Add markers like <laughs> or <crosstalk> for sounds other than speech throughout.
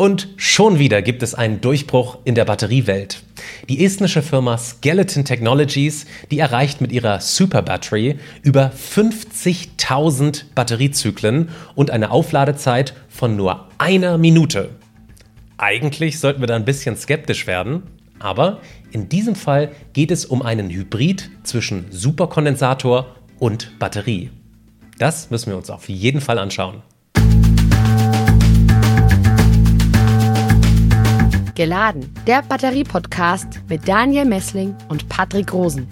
Und schon wieder gibt es einen Durchbruch in der Batteriewelt. Die estnische Firma Skeleton Technologies, die erreicht mit ihrer Super Battery über 50.000 Batteriezyklen und eine Aufladezeit von nur einer Minute. Eigentlich sollten wir da ein bisschen skeptisch werden, aber in diesem Fall geht es um einen Hybrid zwischen Superkondensator und Batterie. Das müssen wir uns auf jeden Fall anschauen. Geladen, der Batterie-Podcast mit Daniel Messling und Patrick Rosen.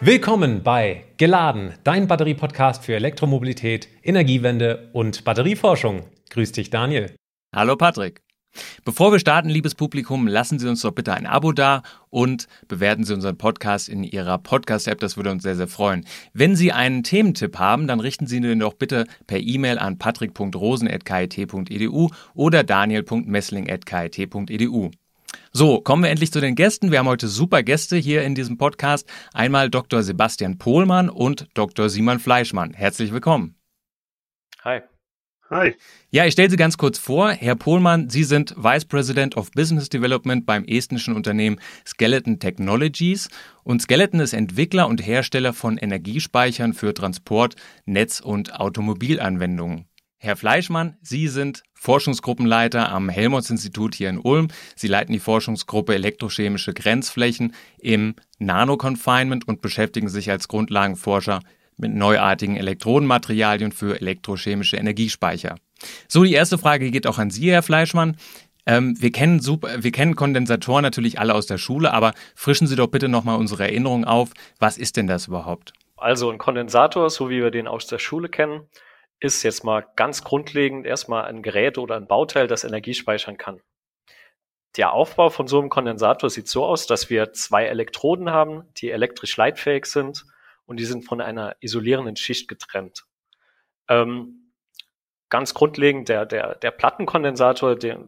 Willkommen bei Geladen, dein Batterie-Podcast für Elektromobilität, Energiewende und Batterieforschung. Grüß dich, Daniel. Hallo, Patrick. Bevor wir starten, liebes Publikum, lassen Sie uns doch bitte ein Abo da und bewerten Sie unseren Podcast in Ihrer Podcast-App. Das würde uns sehr, sehr freuen. Wenn Sie einen Thementipp haben, dann richten Sie den doch bitte per E-Mail an patrick.rosen.kit.edu oder daniel.messling.kit.edu. So, kommen wir endlich zu den Gästen. Wir haben heute super Gäste hier in diesem Podcast. Einmal Dr. Sebastian Pohlmann und Dr. Simon Fleischmann. Herzlich willkommen. Hi. Hi. Ja, ich stelle Sie ganz kurz vor. Herr Pohlmann, Sie sind Vice President of Business Development beim estnischen Unternehmen Skeleton Technologies. Und Skeleton ist Entwickler und Hersteller von Energiespeichern für Transport, Netz- und Automobilanwendungen. Herr Fleischmann, Sie sind Forschungsgruppenleiter am Helmholtz-Institut hier in Ulm. Sie leiten die Forschungsgruppe Elektrochemische Grenzflächen im Nanoconfinement und beschäftigen sich als Grundlagenforscher mit neuartigen Elektronenmaterialien für elektrochemische Energiespeicher. So, die erste Frage geht auch an Sie, Herr Fleischmann. Ähm, wir, kennen super, wir kennen Kondensatoren natürlich alle aus der Schule, aber frischen Sie doch bitte nochmal unsere Erinnerung auf. Was ist denn das überhaupt? Also ein Kondensator, so wie wir den aus der Schule kennen, ist jetzt mal ganz grundlegend erstmal ein Gerät oder ein Bauteil, das Energie speichern kann. Der Aufbau von so einem Kondensator sieht so aus, dass wir zwei Elektroden haben, die elektrisch leitfähig sind und die sind von einer isolierenden Schicht getrennt. Ähm, ganz grundlegend, der, der, der Plattenkondensator, der,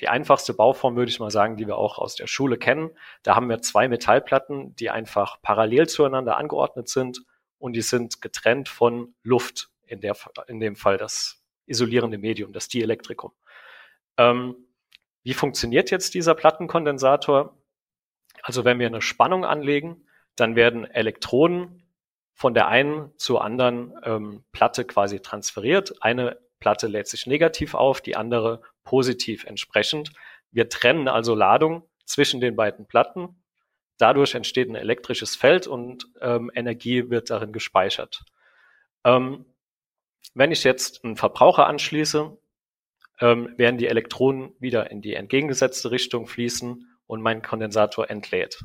die einfachste Bauform, würde ich mal sagen, die wir auch aus der Schule kennen. Da haben wir zwei Metallplatten, die einfach parallel zueinander angeordnet sind und die sind getrennt von Luft, in, der, in dem Fall das isolierende Medium, das Dielektrikum. Ähm, wie funktioniert jetzt dieser Plattenkondensator? Also wenn wir eine Spannung anlegen, dann werden Elektronen von der einen zur anderen ähm, Platte quasi transferiert. Eine Platte lädt sich negativ auf, die andere positiv entsprechend. Wir trennen also Ladung zwischen den beiden Platten. Dadurch entsteht ein elektrisches Feld und ähm, Energie wird darin gespeichert. Ähm, wenn ich jetzt einen Verbraucher anschließe, ähm, werden die Elektronen wieder in die entgegengesetzte Richtung fließen und mein Kondensator entlädt.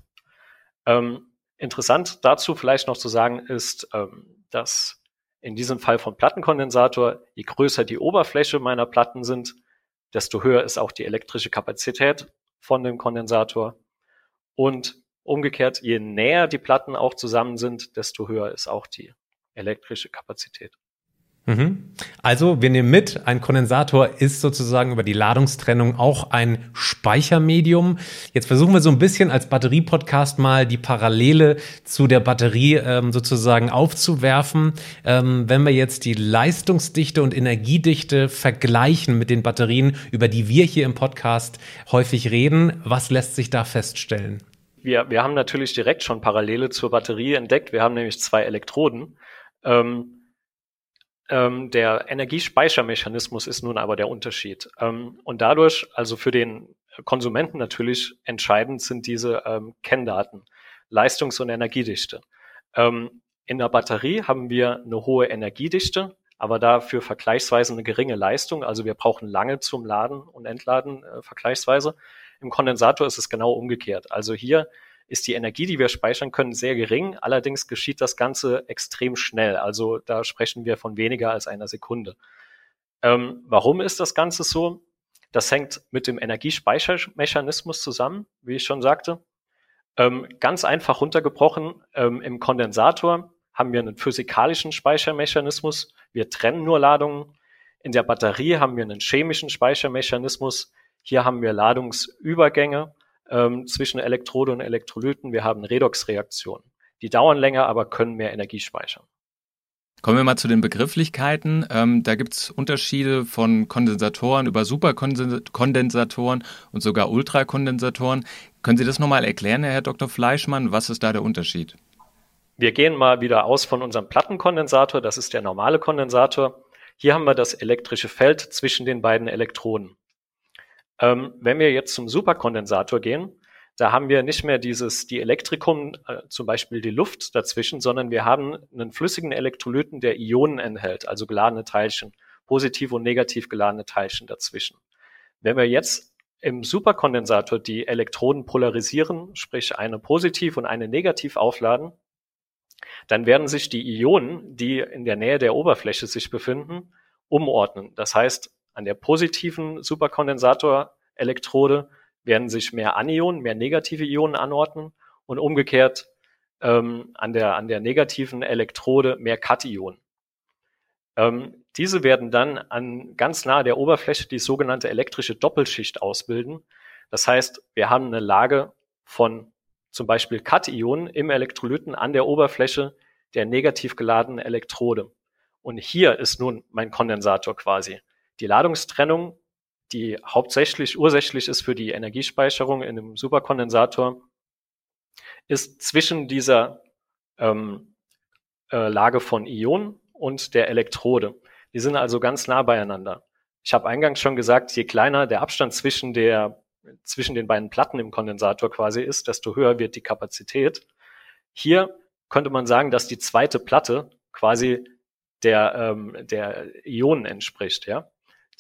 Ähm, Interessant dazu vielleicht noch zu sagen ist, ähm, dass in diesem Fall vom Plattenkondensator, je größer die Oberfläche meiner Platten sind, desto höher ist auch die elektrische Kapazität von dem Kondensator. Und umgekehrt, je näher die Platten auch zusammen sind, desto höher ist auch die elektrische Kapazität. Mhm. Also wir nehmen mit, ein Kondensator ist sozusagen über die Ladungstrennung auch ein Speichermedium. Jetzt versuchen wir so ein bisschen als Batterie-Podcast mal die Parallele zu der Batterie ähm, sozusagen aufzuwerfen. Ähm, wenn wir jetzt die Leistungsdichte und Energiedichte vergleichen mit den Batterien, über die wir hier im Podcast häufig reden, was lässt sich da feststellen? Wir, wir haben natürlich direkt schon Parallele zur Batterie entdeckt. Wir haben nämlich zwei Elektroden. Ähm, ähm, der Energiespeichermechanismus ist nun aber der Unterschied. Ähm, und dadurch, also für den Konsumenten natürlich entscheidend sind diese ähm, Kenndaten, Leistungs- und Energiedichte. Ähm, in der Batterie haben wir eine hohe Energiedichte, aber dafür vergleichsweise eine geringe Leistung. Also wir brauchen lange zum Laden und Entladen äh, vergleichsweise. Im Kondensator ist es genau umgekehrt. Also hier ist die Energie, die wir speichern können, sehr gering. Allerdings geschieht das Ganze extrem schnell. Also da sprechen wir von weniger als einer Sekunde. Ähm, warum ist das Ganze so? Das hängt mit dem Energiespeichermechanismus zusammen, wie ich schon sagte. Ähm, ganz einfach runtergebrochen, ähm, im Kondensator haben wir einen physikalischen Speichermechanismus. Wir trennen nur Ladungen. In der Batterie haben wir einen chemischen Speichermechanismus. Hier haben wir Ladungsübergänge ähm, zwischen Elektrode und Elektrolyten. Wir haben Redoxreaktionen. Die dauern länger, aber können mehr Energie speichern. Kommen wir mal zu den Begrifflichkeiten. Ähm, da gibt es Unterschiede von Kondensatoren über Superkondensatoren und sogar Ultrakondensatoren. Können Sie das nochmal erklären, Herr Dr. Fleischmann? Was ist da der Unterschied? Wir gehen mal wieder aus von unserem Plattenkondensator. Das ist der normale Kondensator. Hier haben wir das elektrische Feld zwischen den beiden Elektroden. Ähm, wenn wir jetzt zum Superkondensator gehen, da haben wir nicht mehr dieses, die Elektrikum, äh, zum Beispiel die Luft dazwischen, sondern wir haben einen flüssigen Elektrolyten, der Ionen enthält, also geladene Teilchen, positiv und negativ geladene Teilchen dazwischen. Wenn wir jetzt im Superkondensator die Elektroden polarisieren, sprich eine positiv und eine negativ aufladen, dann werden sich die Ionen, die in der Nähe der Oberfläche sich befinden, umordnen. Das heißt, an der positiven Superkondensator-Elektrode werden sich mehr Anionen, mehr negative Ionen anordnen und umgekehrt ähm, an, der, an der negativen Elektrode mehr Kationen. Ähm, diese werden dann an ganz nahe der Oberfläche die sogenannte elektrische Doppelschicht ausbilden. Das heißt, wir haben eine Lage von zum Beispiel Kationen im Elektrolyten an der Oberfläche der negativ geladenen Elektrode. Und hier ist nun mein Kondensator quasi. Die Ladungstrennung, die hauptsächlich ursächlich ist für die Energiespeicherung in einem Superkondensator, ist zwischen dieser ähm, äh, Lage von Ionen und der Elektrode. Die sind also ganz nah beieinander. Ich habe eingangs schon gesagt, je kleiner der Abstand zwischen der zwischen den beiden Platten im Kondensator quasi ist, desto höher wird die Kapazität. Hier könnte man sagen, dass die zweite Platte quasi der, ähm, der Ionen entspricht, ja,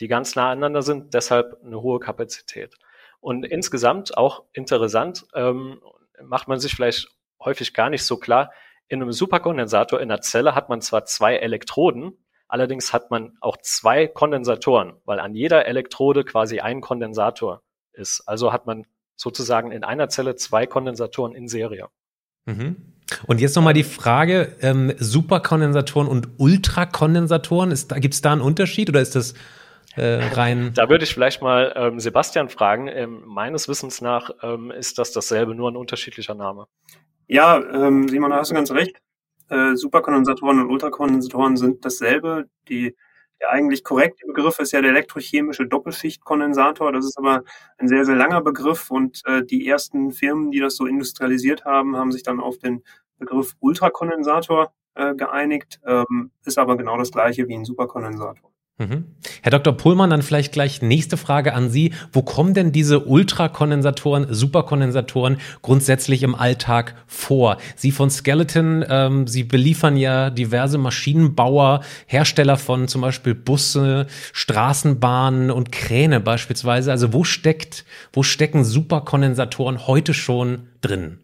die ganz nah aneinander sind, deshalb eine hohe Kapazität. Und insgesamt auch interessant, ähm, macht man sich vielleicht häufig gar nicht so klar, in einem Superkondensator in der Zelle hat man zwar zwei Elektroden, allerdings hat man auch zwei Kondensatoren, weil an jeder Elektrode quasi ein Kondensator ist. Also hat man sozusagen in einer Zelle zwei Kondensatoren in Serie. Mhm. Und jetzt nochmal die Frage, ähm, Superkondensatoren und Ultrakondensatoren, gibt es da einen Unterschied oder ist das äh, rein? Da würde ich vielleicht mal ähm, Sebastian fragen. Ähm, meines Wissens nach ähm, ist das dasselbe, nur ein unterschiedlicher Name. Ja, ähm, Simon, da hast du ganz recht. Äh, Superkondensatoren und Ultrakondensatoren sind dasselbe. Die der eigentlich korrekte Begriff ist ja der elektrochemische Doppelschichtkondensator. Das ist aber ein sehr, sehr langer Begriff und äh, die ersten Firmen, die das so industrialisiert haben, haben sich dann auf den Begriff Ultrakondensator äh, geeinigt. Ähm, ist aber genau das gleiche wie ein Superkondensator. Mhm. Herr Dr. Pullmann, dann vielleicht gleich nächste Frage an Sie. Wo kommen denn diese Ultrakondensatoren, Superkondensatoren grundsätzlich im Alltag vor? Sie von Skeleton, ähm, Sie beliefern ja diverse Maschinenbauer, Hersteller von zum Beispiel Busse, Straßenbahnen und Kräne beispielsweise. Also wo steckt, wo stecken Superkondensatoren heute schon drin?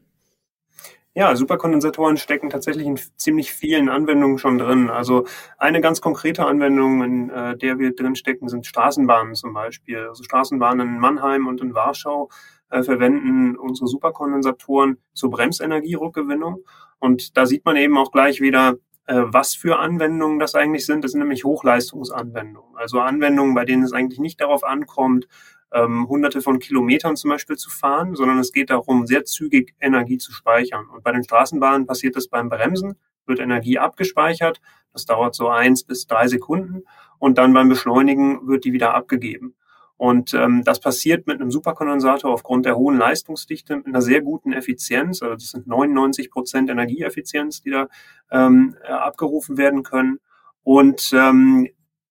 Ja, Superkondensatoren stecken tatsächlich in ziemlich vielen Anwendungen schon drin. Also eine ganz konkrete Anwendung, in äh, der wir drin stecken, sind Straßenbahnen zum Beispiel. Also Straßenbahnen in Mannheim und in Warschau äh, verwenden unsere Superkondensatoren zur Bremsenergierückgewinnung. Und da sieht man eben auch gleich wieder, äh, was für Anwendungen das eigentlich sind. Das sind nämlich Hochleistungsanwendungen. Also Anwendungen, bei denen es eigentlich nicht darauf ankommt, ähm, hunderte von Kilometern zum Beispiel zu fahren, sondern es geht darum, sehr zügig Energie zu speichern. Und bei den Straßenbahnen passiert das beim Bremsen, wird Energie abgespeichert. Das dauert so eins bis drei Sekunden. Und dann beim Beschleunigen wird die wieder abgegeben. Und ähm, das passiert mit einem Superkondensator aufgrund der hohen Leistungsdichte mit einer sehr guten Effizienz. Also das sind 99 Prozent Energieeffizienz, die da ähm, abgerufen werden können. Und ähm,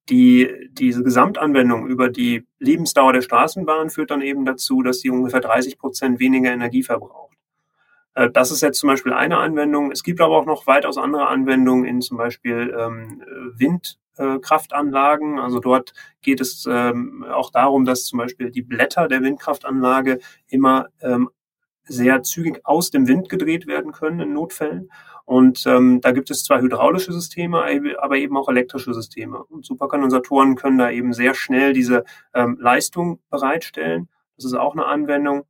die, diese Gesamtanwendung über die Lebensdauer der Straßenbahn führt dann eben dazu, dass sie ungefähr 30 Prozent weniger Energie verbraucht. Äh, das ist jetzt zum Beispiel eine Anwendung. Es gibt aber auch noch weitaus andere Anwendungen in zum Beispiel ähm, Windkraftanlagen. Also dort geht es ähm, auch darum, dass zum Beispiel die Blätter der Windkraftanlage immer ähm, sehr zügig aus dem Wind gedreht werden können in Notfällen. Und ähm, da gibt es zwar hydraulische Systeme, aber eben auch elektrische Systeme. Und Superkondensatoren können da eben sehr schnell diese ähm, Leistung bereitstellen. Das ist auch eine Anwendung.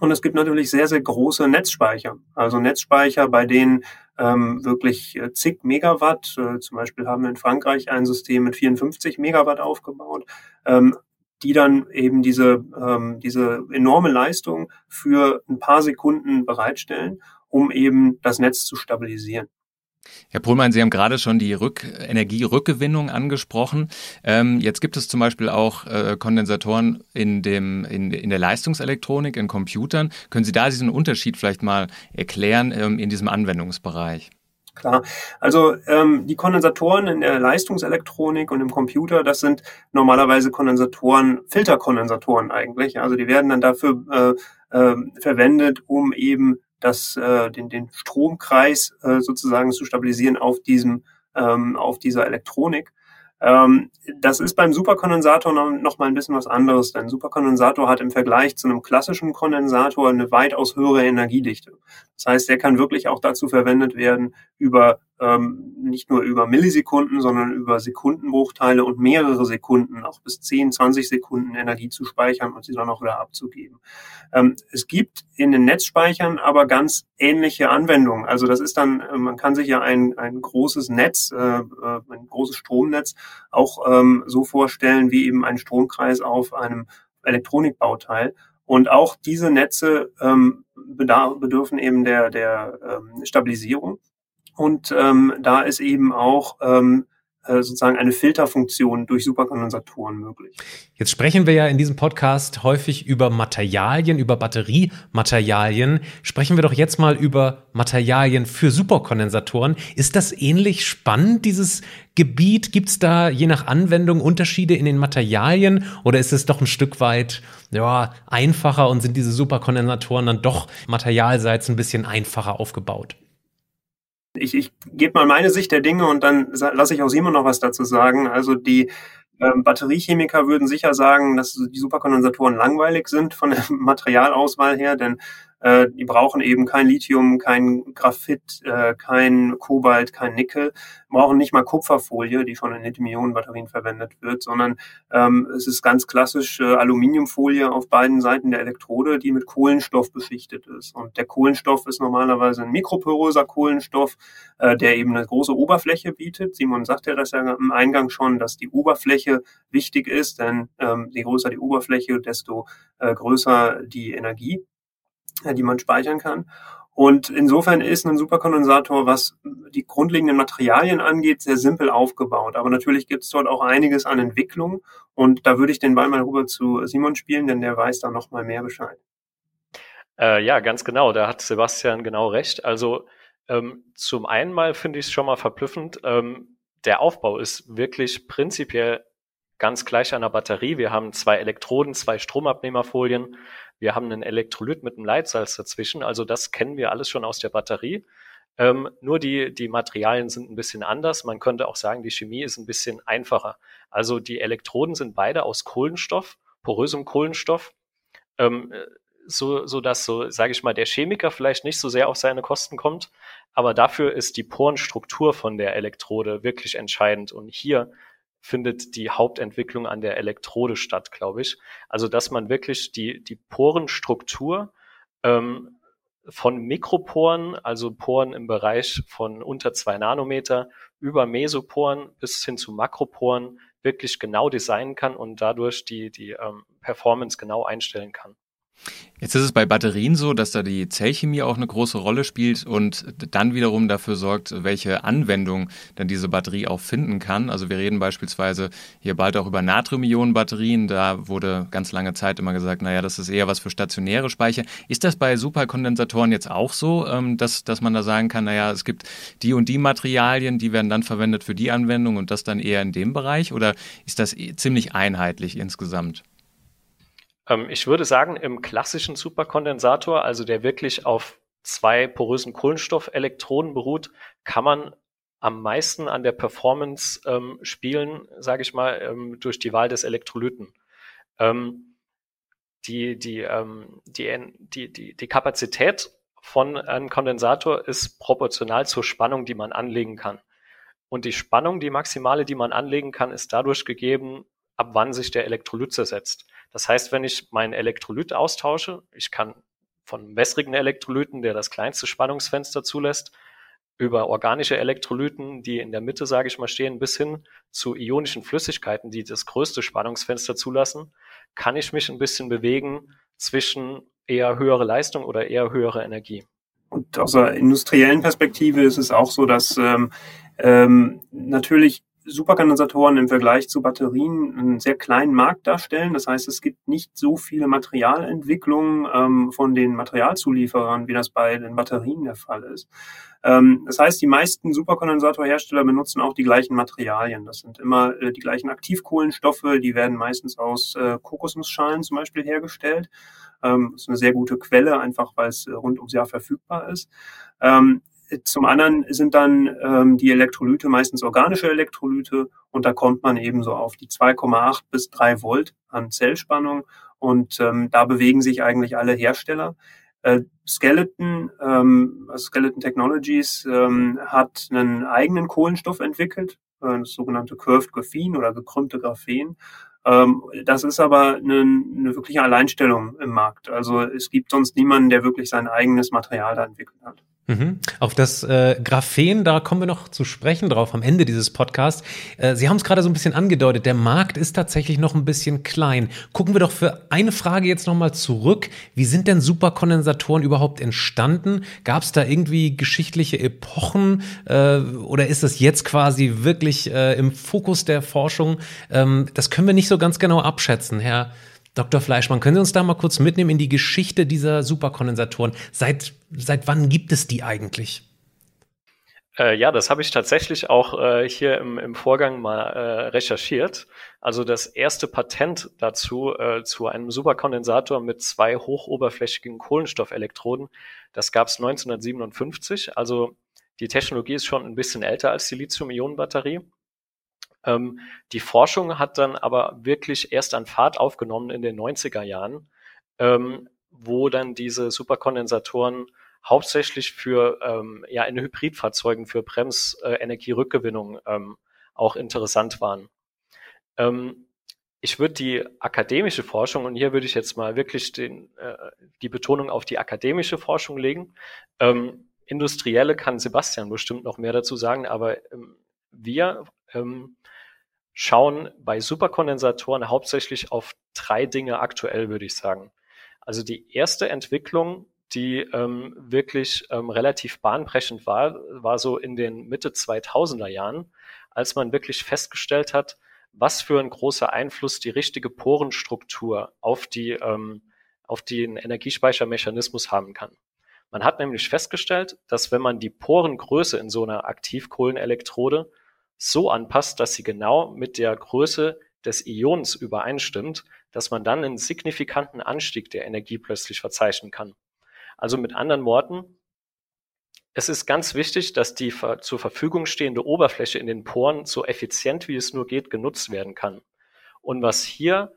Und es gibt natürlich sehr, sehr große Netzspeicher. Also Netzspeicher, bei denen ähm, wirklich äh, zig Megawatt. Äh, zum Beispiel haben wir in Frankreich ein System mit 54 Megawatt aufgebaut. Ähm, die dann eben diese, ähm, diese enorme Leistung für ein paar Sekunden bereitstellen, um eben das Netz zu stabilisieren. Herr Pohlmann, Sie haben gerade schon die Rück Energierückgewinnung angesprochen. Ähm, jetzt gibt es zum Beispiel auch äh, Kondensatoren in, dem, in, in der Leistungselektronik, in Computern. Können Sie da diesen Unterschied vielleicht mal erklären ähm, in diesem Anwendungsbereich? Klar. Also ähm, die Kondensatoren in der Leistungselektronik und im Computer, das sind normalerweise Kondensatoren, Filterkondensatoren eigentlich. Also die werden dann dafür äh, äh, verwendet, um eben das, äh, den, den Stromkreis äh, sozusagen zu stabilisieren auf diesem, ähm, auf dieser Elektronik. Ähm, das ist beim Superkondensator noch, noch mal ein bisschen was anderes, denn Superkondensator hat im Vergleich zu einem klassischen Kondensator eine weitaus höhere Energiedichte. Das heißt, der kann wirklich auch dazu verwendet werden, über ähm, nicht nur über Millisekunden, sondern über Sekundenbruchteile und mehrere Sekunden, auch bis 10, 20 Sekunden Energie zu speichern und sie dann auch wieder abzugeben. Ähm, es gibt in den Netzspeichern aber ganz ähnliche Anwendungen. Also das ist dann, äh, man kann sich ja ein, ein großes Netz, äh, äh, ein großes Stromnetz auch ähm, so vorstellen wie eben ein Stromkreis auf einem Elektronikbauteil. Und auch diese Netze ähm, bedürfen eben der, der ähm, Stabilisierung. Und ähm, da ist eben auch ähm, äh, sozusagen eine Filterfunktion durch Superkondensatoren möglich. Jetzt sprechen wir ja in diesem Podcast häufig über Materialien, über Batteriematerialien. Sprechen wir doch jetzt mal über Materialien für Superkondensatoren. Ist das ähnlich spannend, dieses Gebiet? Gibt es da je nach Anwendung Unterschiede in den Materialien oder ist es doch ein Stück weit ja, einfacher und sind diese Superkondensatoren dann doch materialseits ein bisschen einfacher aufgebaut? Ich, ich gebe mal meine Sicht der Dinge und dann lasse ich auch Simon noch was dazu sagen. Also die ähm, Batteriechemiker würden sicher sagen, dass die Superkondensatoren langweilig sind von der <laughs> Materialauswahl her, denn äh, die brauchen eben kein Lithium, kein Graphit, äh, kein Kobalt, kein Nickel, brauchen nicht mal Kupferfolie, die schon in Lithium-Ionen-Batterien verwendet wird, sondern ähm, es ist ganz klassisch äh, Aluminiumfolie auf beiden Seiten der Elektrode, die mit Kohlenstoff beschichtet ist. Und der Kohlenstoff ist normalerweise ein mikroporöser Kohlenstoff, äh, der eben eine große Oberfläche bietet. Simon sagte das ja im Eingang schon, dass die Oberfläche wichtig ist, denn ähm, je größer die Oberfläche, desto äh, größer die Energie die man speichern kann. Und insofern ist ein Superkondensator, was die grundlegenden Materialien angeht, sehr simpel aufgebaut. Aber natürlich gibt es dort auch einiges an Entwicklung. Und da würde ich den Ball mal rüber zu Simon spielen, denn der weiß da noch mal mehr Bescheid. Äh, ja, ganz genau. Da hat Sebastian genau recht. Also ähm, zum einen mal finde ich es schon mal verblüffend. Ähm, der Aufbau ist wirklich prinzipiell ganz gleich einer Batterie. Wir haben zwei Elektroden, zwei Stromabnehmerfolien wir haben einen Elektrolyt mit einem Leitsalz dazwischen. Also das kennen wir alles schon aus der Batterie. Ähm, nur die, die Materialien sind ein bisschen anders. Man könnte auch sagen, die Chemie ist ein bisschen einfacher. Also die Elektroden sind beide aus Kohlenstoff, porösem Kohlenstoff, ähm, so, so dass so, sage ich mal, der Chemiker vielleicht nicht so sehr auf seine Kosten kommt. Aber dafür ist die Porenstruktur von der Elektrode wirklich entscheidend. Und hier findet die Hauptentwicklung an der Elektrode statt, glaube ich. Also dass man wirklich die, die Porenstruktur ähm, von Mikroporen, also Poren im Bereich von unter zwei Nanometer, über Mesoporen bis hin zu Makroporen wirklich genau designen kann und dadurch die, die ähm, Performance genau einstellen kann. Jetzt ist es bei Batterien so, dass da die Zellchemie auch eine große Rolle spielt und dann wiederum dafür sorgt, welche Anwendung dann diese Batterie auch finden kann. Also wir reden beispielsweise hier bald auch über Natrium-Ionen-Batterien. Da wurde ganz lange Zeit immer gesagt, naja, das ist eher was für stationäre Speicher. Ist das bei Superkondensatoren jetzt auch so, ähm, dass, dass man da sagen kann, naja, es gibt die und die Materialien, die werden dann verwendet für die Anwendung und das dann eher in dem Bereich? Oder ist das ziemlich einheitlich insgesamt? Ähm, ich würde sagen, im klassischen Superkondensator, also der wirklich auf zwei porösen Kohlenstoffelektroden beruht, kann man am meisten an der Performance ähm, spielen, sage ich mal, ähm, durch die Wahl des Elektrolyten. Ähm, die, die, ähm, die, die, die, die Kapazität von einem Kondensator ist proportional zur Spannung, die man anlegen kann. Und die Spannung, die maximale, die man anlegen kann, ist dadurch gegeben, ab wann sich der Elektrolyt zersetzt. Das heißt, wenn ich meinen Elektrolyt austausche, ich kann von wässrigen Elektrolyten, der das kleinste Spannungsfenster zulässt, über organische Elektrolyten, die in der Mitte, sage ich mal, stehen, bis hin zu ionischen Flüssigkeiten, die das größte Spannungsfenster zulassen, kann ich mich ein bisschen bewegen zwischen eher höhere Leistung oder eher höhere Energie. Und aus der industriellen Perspektive ist es auch so, dass ähm, ähm, natürlich Superkondensatoren im Vergleich zu Batterien einen sehr kleinen Markt darstellen. Das heißt, es gibt nicht so viele Materialentwicklungen ähm, von den Materialzulieferern, wie das bei den Batterien der Fall ist. Ähm, das heißt, die meisten Superkondensatorhersteller benutzen auch die gleichen Materialien. Das sind immer äh, die gleichen Aktivkohlenstoffe, die werden meistens aus äh, Kokosnussschalen zum Beispiel hergestellt. Ähm, das ist eine sehr gute Quelle, einfach weil es äh, rund ums Jahr verfügbar ist. Ähm, zum anderen sind dann ähm, die Elektrolyte meistens organische Elektrolyte und da kommt man eben so auf die 2,8 bis 3 Volt an Zellspannung und ähm, da bewegen sich eigentlich alle Hersteller. Äh, Skeleton, ähm, Skeleton Technologies ähm, hat einen eigenen Kohlenstoff entwickelt, äh, das sogenannte Curved Graphen oder gekrümmte Graphen. Ähm, das ist aber eine, eine wirkliche Alleinstellung im Markt. Also es gibt sonst niemanden, der wirklich sein eigenes Material da entwickelt hat. Mhm. Auf das äh, Graphen, da kommen wir noch zu sprechen drauf am Ende dieses Podcasts. Äh, Sie haben es gerade so ein bisschen angedeutet, der Markt ist tatsächlich noch ein bisschen klein. Gucken wir doch für eine Frage jetzt nochmal zurück. Wie sind denn Superkondensatoren überhaupt entstanden? Gab es da irgendwie geschichtliche Epochen äh, oder ist das jetzt quasi wirklich äh, im Fokus der Forschung? Ähm, das können wir nicht so ganz genau abschätzen, Herr Dr. Fleischmann, können Sie uns da mal kurz mitnehmen in die Geschichte dieser Superkondensatoren? Seit, seit wann gibt es die eigentlich? Äh, ja, das habe ich tatsächlich auch äh, hier im, im Vorgang mal äh, recherchiert. Also das erste Patent dazu äh, zu einem Superkondensator mit zwei hochoberflächigen Kohlenstoffelektroden, das gab es 1957. Also die Technologie ist schon ein bisschen älter als die Lithium-Ionen-Batterie. Ähm, die Forschung hat dann aber wirklich erst an Fahrt aufgenommen in den 90er Jahren, ähm, wo dann diese Superkondensatoren hauptsächlich für ähm, ja in Hybridfahrzeugen für Bremsenergierückgewinnung äh, ähm, auch interessant waren. Ähm, ich würde die akademische Forschung, und hier würde ich jetzt mal wirklich den, äh, die Betonung auf die akademische Forschung legen. Ähm, industrielle kann Sebastian bestimmt noch mehr dazu sagen, aber ähm, wir ähm, schauen bei Superkondensatoren hauptsächlich auf drei Dinge aktuell, würde ich sagen. Also die erste Entwicklung, die ähm, wirklich ähm, relativ bahnbrechend war, war so in den Mitte 2000er Jahren, als man wirklich festgestellt hat, was für ein großer Einfluss die richtige Porenstruktur auf die ähm, auf den Energiespeichermechanismus haben kann. Man hat nämlich festgestellt, dass wenn man die Porengröße in so einer Aktivkohlenelektrode so anpasst, dass sie genau mit der Größe des Ions übereinstimmt, dass man dann einen signifikanten Anstieg der Energie plötzlich verzeichnen kann. Also mit anderen Worten, es ist ganz wichtig, dass die zur Verfügung stehende Oberfläche in den Poren so effizient wie es nur geht genutzt werden kann. Und was hier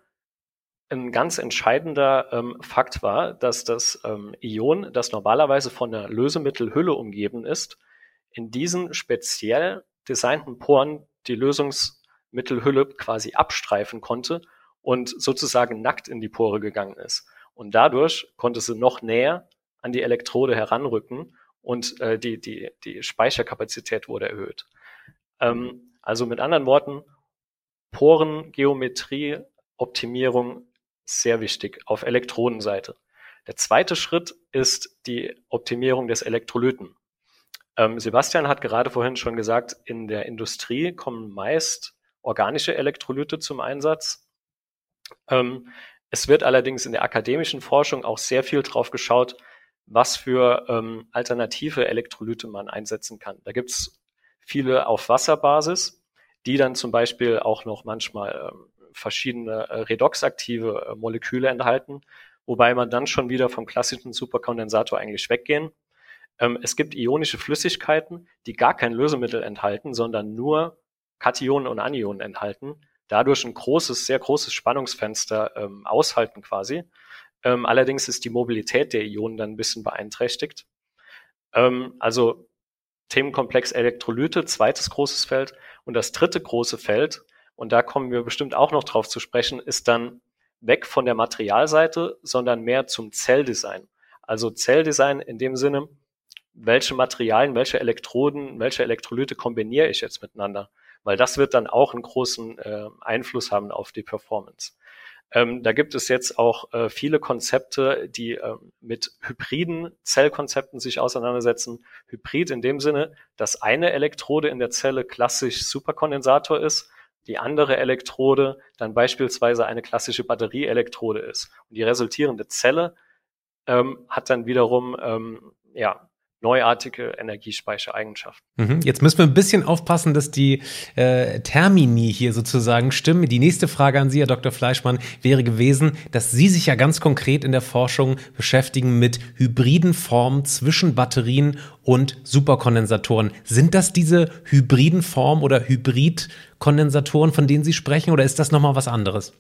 ein ganz entscheidender ähm, Fakt war, dass das ähm, Ion, das normalerweise von der Lösemittelhülle umgeben ist, in diesen speziell designten Poren die Lösungsmittelhülle quasi abstreifen konnte und sozusagen nackt in die Pore gegangen ist. Und dadurch konnte sie noch näher an die Elektrode heranrücken und äh, die, die, die Speicherkapazität wurde erhöht. Ähm, also mit anderen Worten, Porengeometrie, Optimierung sehr wichtig auf Elektrodenseite. Der zweite Schritt ist die Optimierung des Elektrolyten. Ähm, Sebastian hat gerade vorhin schon gesagt, in der Industrie kommen meist organische Elektrolyte zum Einsatz. Ähm, es wird allerdings in der akademischen Forschung auch sehr viel drauf geschaut, was für ähm, alternative Elektrolyte man einsetzen kann. Da gibt's viele auf Wasserbasis, die dann zum Beispiel auch noch manchmal ähm, verschiedene äh, redoxaktive äh, Moleküle enthalten, wobei man dann schon wieder vom klassischen Superkondensator eigentlich weggehen ähm, es gibt ionische Flüssigkeiten, die gar kein Lösemittel enthalten, sondern nur Kationen und Anionen enthalten, dadurch ein großes, sehr großes Spannungsfenster ähm, aushalten quasi. Ähm, allerdings ist die Mobilität der Ionen dann ein bisschen beeinträchtigt. Ähm, also Themenkomplex Elektrolyte, zweites großes Feld. Und das dritte große Feld, und da kommen wir bestimmt auch noch drauf zu sprechen, ist dann weg von der Materialseite, sondern mehr zum Zelldesign. Also Zelldesign in dem Sinne, welche Materialien, welche Elektroden, welche Elektrolyte kombiniere ich jetzt miteinander? Weil das wird dann auch einen großen äh, Einfluss haben auf die Performance. Ähm, da gibt es jetzt auch äh, viele Konzepte, die äh, mit hybriden Zellkonzepten sich auseinandersetzen. Hybrid in dem Sinne, dass eine Elektrode in der Zelle klassisch Superkondensator ist, die andere Elektrode dann beispielsweise eine klassische Batterieelektrode ist. Und die resultierende Zelle ähm, hat dann wiederum ähm, ja, neuartige Energiespeichereigenschaften. Mhm. Jetzt müssen wir ein bisschen aufpassen, dass die äh, Termini hier sozusagen stimmen. Die nächste Frage an Sie, Herr Dr. Fleischmann, wäre gewesen, dass Sie sich ja ganz konkret in der Forschung beschäftigen mit hybriden Formen zwischen Batterien und Superkondensatoren. Sind das diese hybriden Formen oder Hybridkondensatoren, von denen Sie sprechen, oder ist das nochmal was anderes?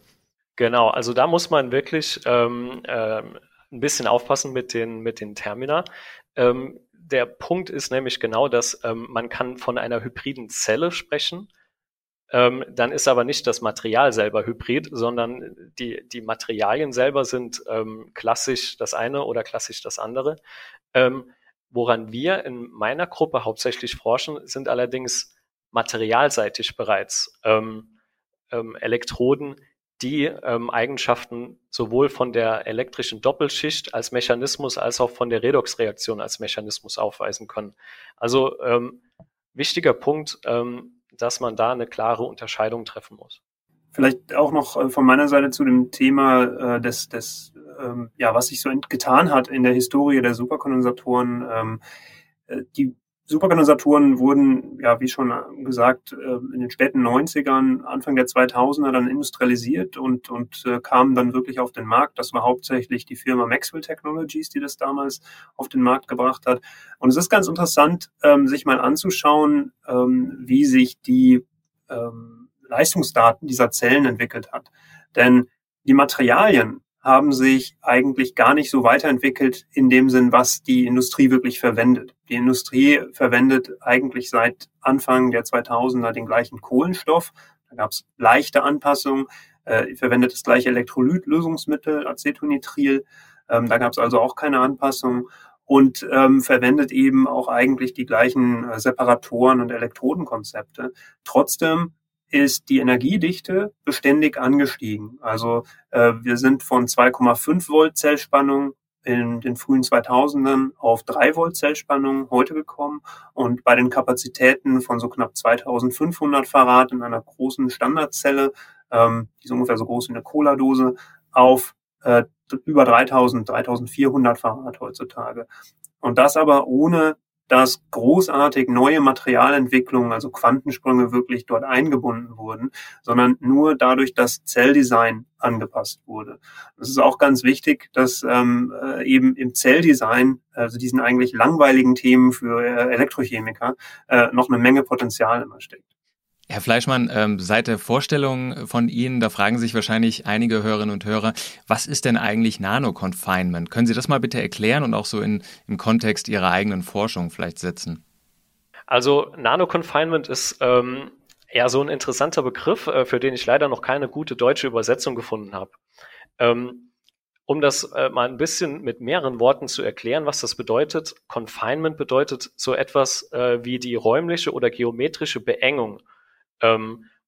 Genau, also da muss man wirklich ähm, äh, ein bisschen aufpassen mit den, mit den Termina. Ähm, der Punkt ist nämlich genau, dass ähm, man kann von einer hybriden Zelle sprechen. Ähm, dann ist aber nicht das Material selber hybrid, sondern die, die Materialien selber sind ähm, klassisch das eine oder klassisch das andere. Ähm, woran wir in meiner Gruppe hauptsächlich forschen, sind allerdings materialseitig bereits ähm, ähm, Elektroden, die ähm, Eigenschaften sowohl von der elektrischen Doppelschicht als Mechanismus als auch von der Redoxreaktion als Mechanismus aufweisen können. Also ähm, wichtiger Punkt, ähm, dass man da eine klare Unterscheidung treffen muss. Vielleicht auch noch äh, von meiner Seite zu dem Thema äh, des, des ähm, ja, was sich so getan hat in der Historie der Superkondensatoren. Ähm, äh, die Superkondensatoren wurden, ja, wie schon gesagt, ähm, in den späten 90ern, Anfang der 2000er dann industrialisiert und, und äh, kamen dann wirklich auf den Markt. Das war hauptsächlich die Firma Maxwell Technologies, die das damals auf den Markt gebracht hat. Und es ist ganz interessant, ähm, sich mal anzuschauen, ähm, wie sich die ähm, Leistungsdaten dieser Zellen entwickelt hat. Denn die Materialien, haben sich eigentlich gar nicht so weiterentwickelt in dem Sinn, was die Industrie wirklich verwendet. Die Industrie verwendet eigentlich seit Anfang der 2000er den gleichen Kohlenstoff. Da gab es leichte Anpassungen, äh, verwendet das gleiche Elektrolytlösungsmittel, Acetonitril. Ähm, da gab es also auch keine Anpassung und ähm, verwendet eben auch eigentlich die gleichen äh, Separatoren und Elektrodenkonzepte. Trotzdem ist die Energiedichte beständig angestiegen. Also äh, wir sind von 2,5 Volt Zellspannung in den frühen 2000ern auf 3 Volt Zellspannung heute gekommen und bei den Kapazitäten von so knapp 2500 Farad in einer großen Standardzelle, ähm, die ist ungefähr so groß wie eine Cola-Dose, auf äh, über 3000, 3400 Farad heutzutage. Und das aber ohne dass großartig neue Materialentwicklungen, also Quantensprünge wirklich dort eingebunden wurden, sondern nur dadurch, dass Zelldesign angepasst wurde. Es ist auch ganz wichtig, dass ähm, äh, eben im Zelldesign, also diesen eigentlich langweiligen Themen für äh, Elektrochemiker, äh, noch eine Menge Potenzial immer steckt. Herr Fleischmann, ähm, seit der Vorstellung von Ihnen, da fragen sich wahrscheinlich einige Hörerinnen und Hörer, was ist denn eigentlich Nano-Confinement? Können Sie das mal bitte erklären und auch so in, im Kontext Ihrer eigenen Forschung vielleicht setzen? Also Nano-Confinement ist ähm, eher so ein interessanter Begriff, äh, für den ich leider noch keine gute deutsche Übersetzung gefunden habe. Ähm, um das äh, mal ein bisschen mit mehreren Worten zu erklären, was das bedeutet. Confinement bedeutet so etwas äh, wie die räumliche oder geometrische Beengung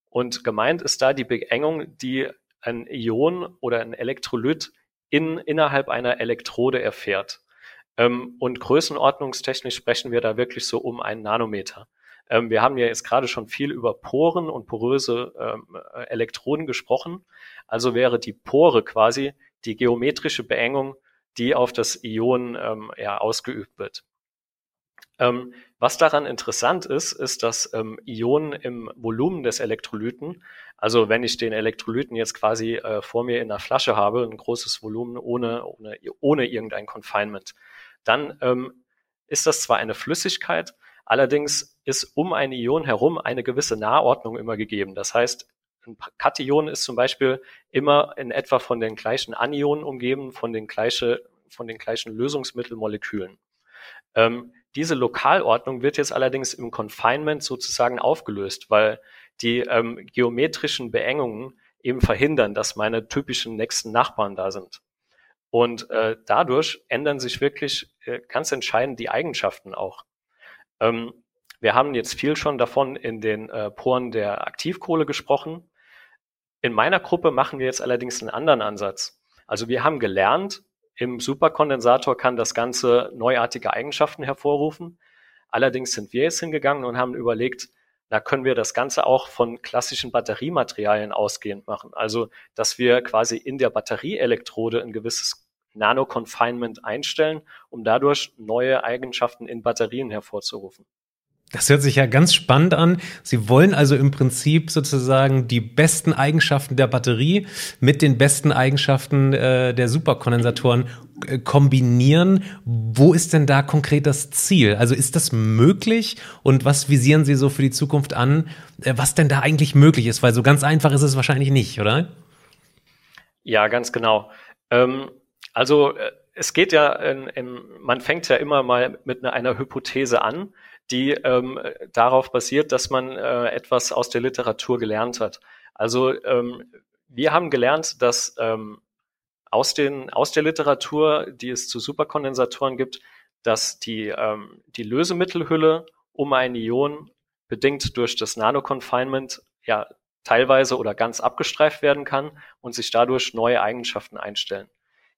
und gemeint ist da die Beengung, die ein Ion oder ein Elektrolyt in, innerhalb einer Elektrode erfährt. Ähm, und größenordnungstechnisch sprechen wir da wirklich so um einen Nanometer. Ähm, wir haben ja jetzt gerade schon viel über Poren und poröse ähm, Elektroden gesprochen. Also wäre die Pore quasi die geometrische Beengung, die auf das Ion ähm, ja, ausgeübt wird. Was daran interessant ist, ist, dass ähm, Ionen im Volumen des Elektrolyten, also wenn ich den Elektrolyten jetzt quasi äh, vor mir in einer Flasche habe, ein großes Volumen ohne, ohne, ohne irgendein Confinement, dann ähm, ist das zwar eine Flüssigkeit, allerdings ist um ein Ion herum eine gewisse Nahordnung immer gegeben. Das heißt, ein Kation ist zum Beispiel immer in etwa von den gleichen Anionen umgeben, von den, gleiche, von den gleichen Lösungsmittelmolekülen. Ähm, diese Lokalordnung wird jetzt allerdings im Confinement sozusagen aufgelöst, weil die ähm, geometrischen Beengungen eben verhindern, dass meine typischen nächsten Nachbarn da sind. Und äh, dadurch ändern sich wirklich äh, ganz entscheidend die Eigenschaften auch. Ähm, wir haben jetzt viel schon davon in den äh, Poren der Aktivkohle gesprochen. In meiner Gruppe machen wir jetzt allerdings einen anderen Ansatz. Also wir haben gelernt, im Superkondensator kann das Ganze neuartige Eigenschaften hervorrufen. Allerdings sind wir jetzt hingegangen und haben überlegt, da können wir das Ganze auch von klassischen Batteriematerialien ausgehend machen. Also, dass wir quasi in der Batterieelektrode ein gewisses Nano-Confinement einstellen, um dadurch neue Eigenschaften in Batterien hervorzurufen. Das hört sich ja ganz spannend an. Sie wollen also im Prinzip sozusagen die besten Eigenschaften der Batterie mit den besten Eigenschaften äh, der Superkondensatoren äh, kombinieren. Wo ist denn da konkret das Ziel? Also ist das möglich? Und was visieren Sie so für die Zukunft an, äh, was denn da eigentlich möglich ist? Weil so ganz einfach ist es wahrscheinlich nicht, oder? Ja, ganz genau. Ähm, also äh, es geht ja, in, in, man fängt ja immer mal mit einer, einer Hypothese an die ähm, darauf basiert, dass man äh, etwas aus der Literatur gelernt hat. Also ähm, wir haben gelernt, dass ähm, aus, den, aus der Literatur, die es zu Superkondensatoren gibt, dass die, ähm, die Lösemittelhülle um ein Ion bedingt durch das Nano-Confinement ja teilweise oder ganz abgestreift werden kann und sich dadurch neue Eigenschaften einstellen.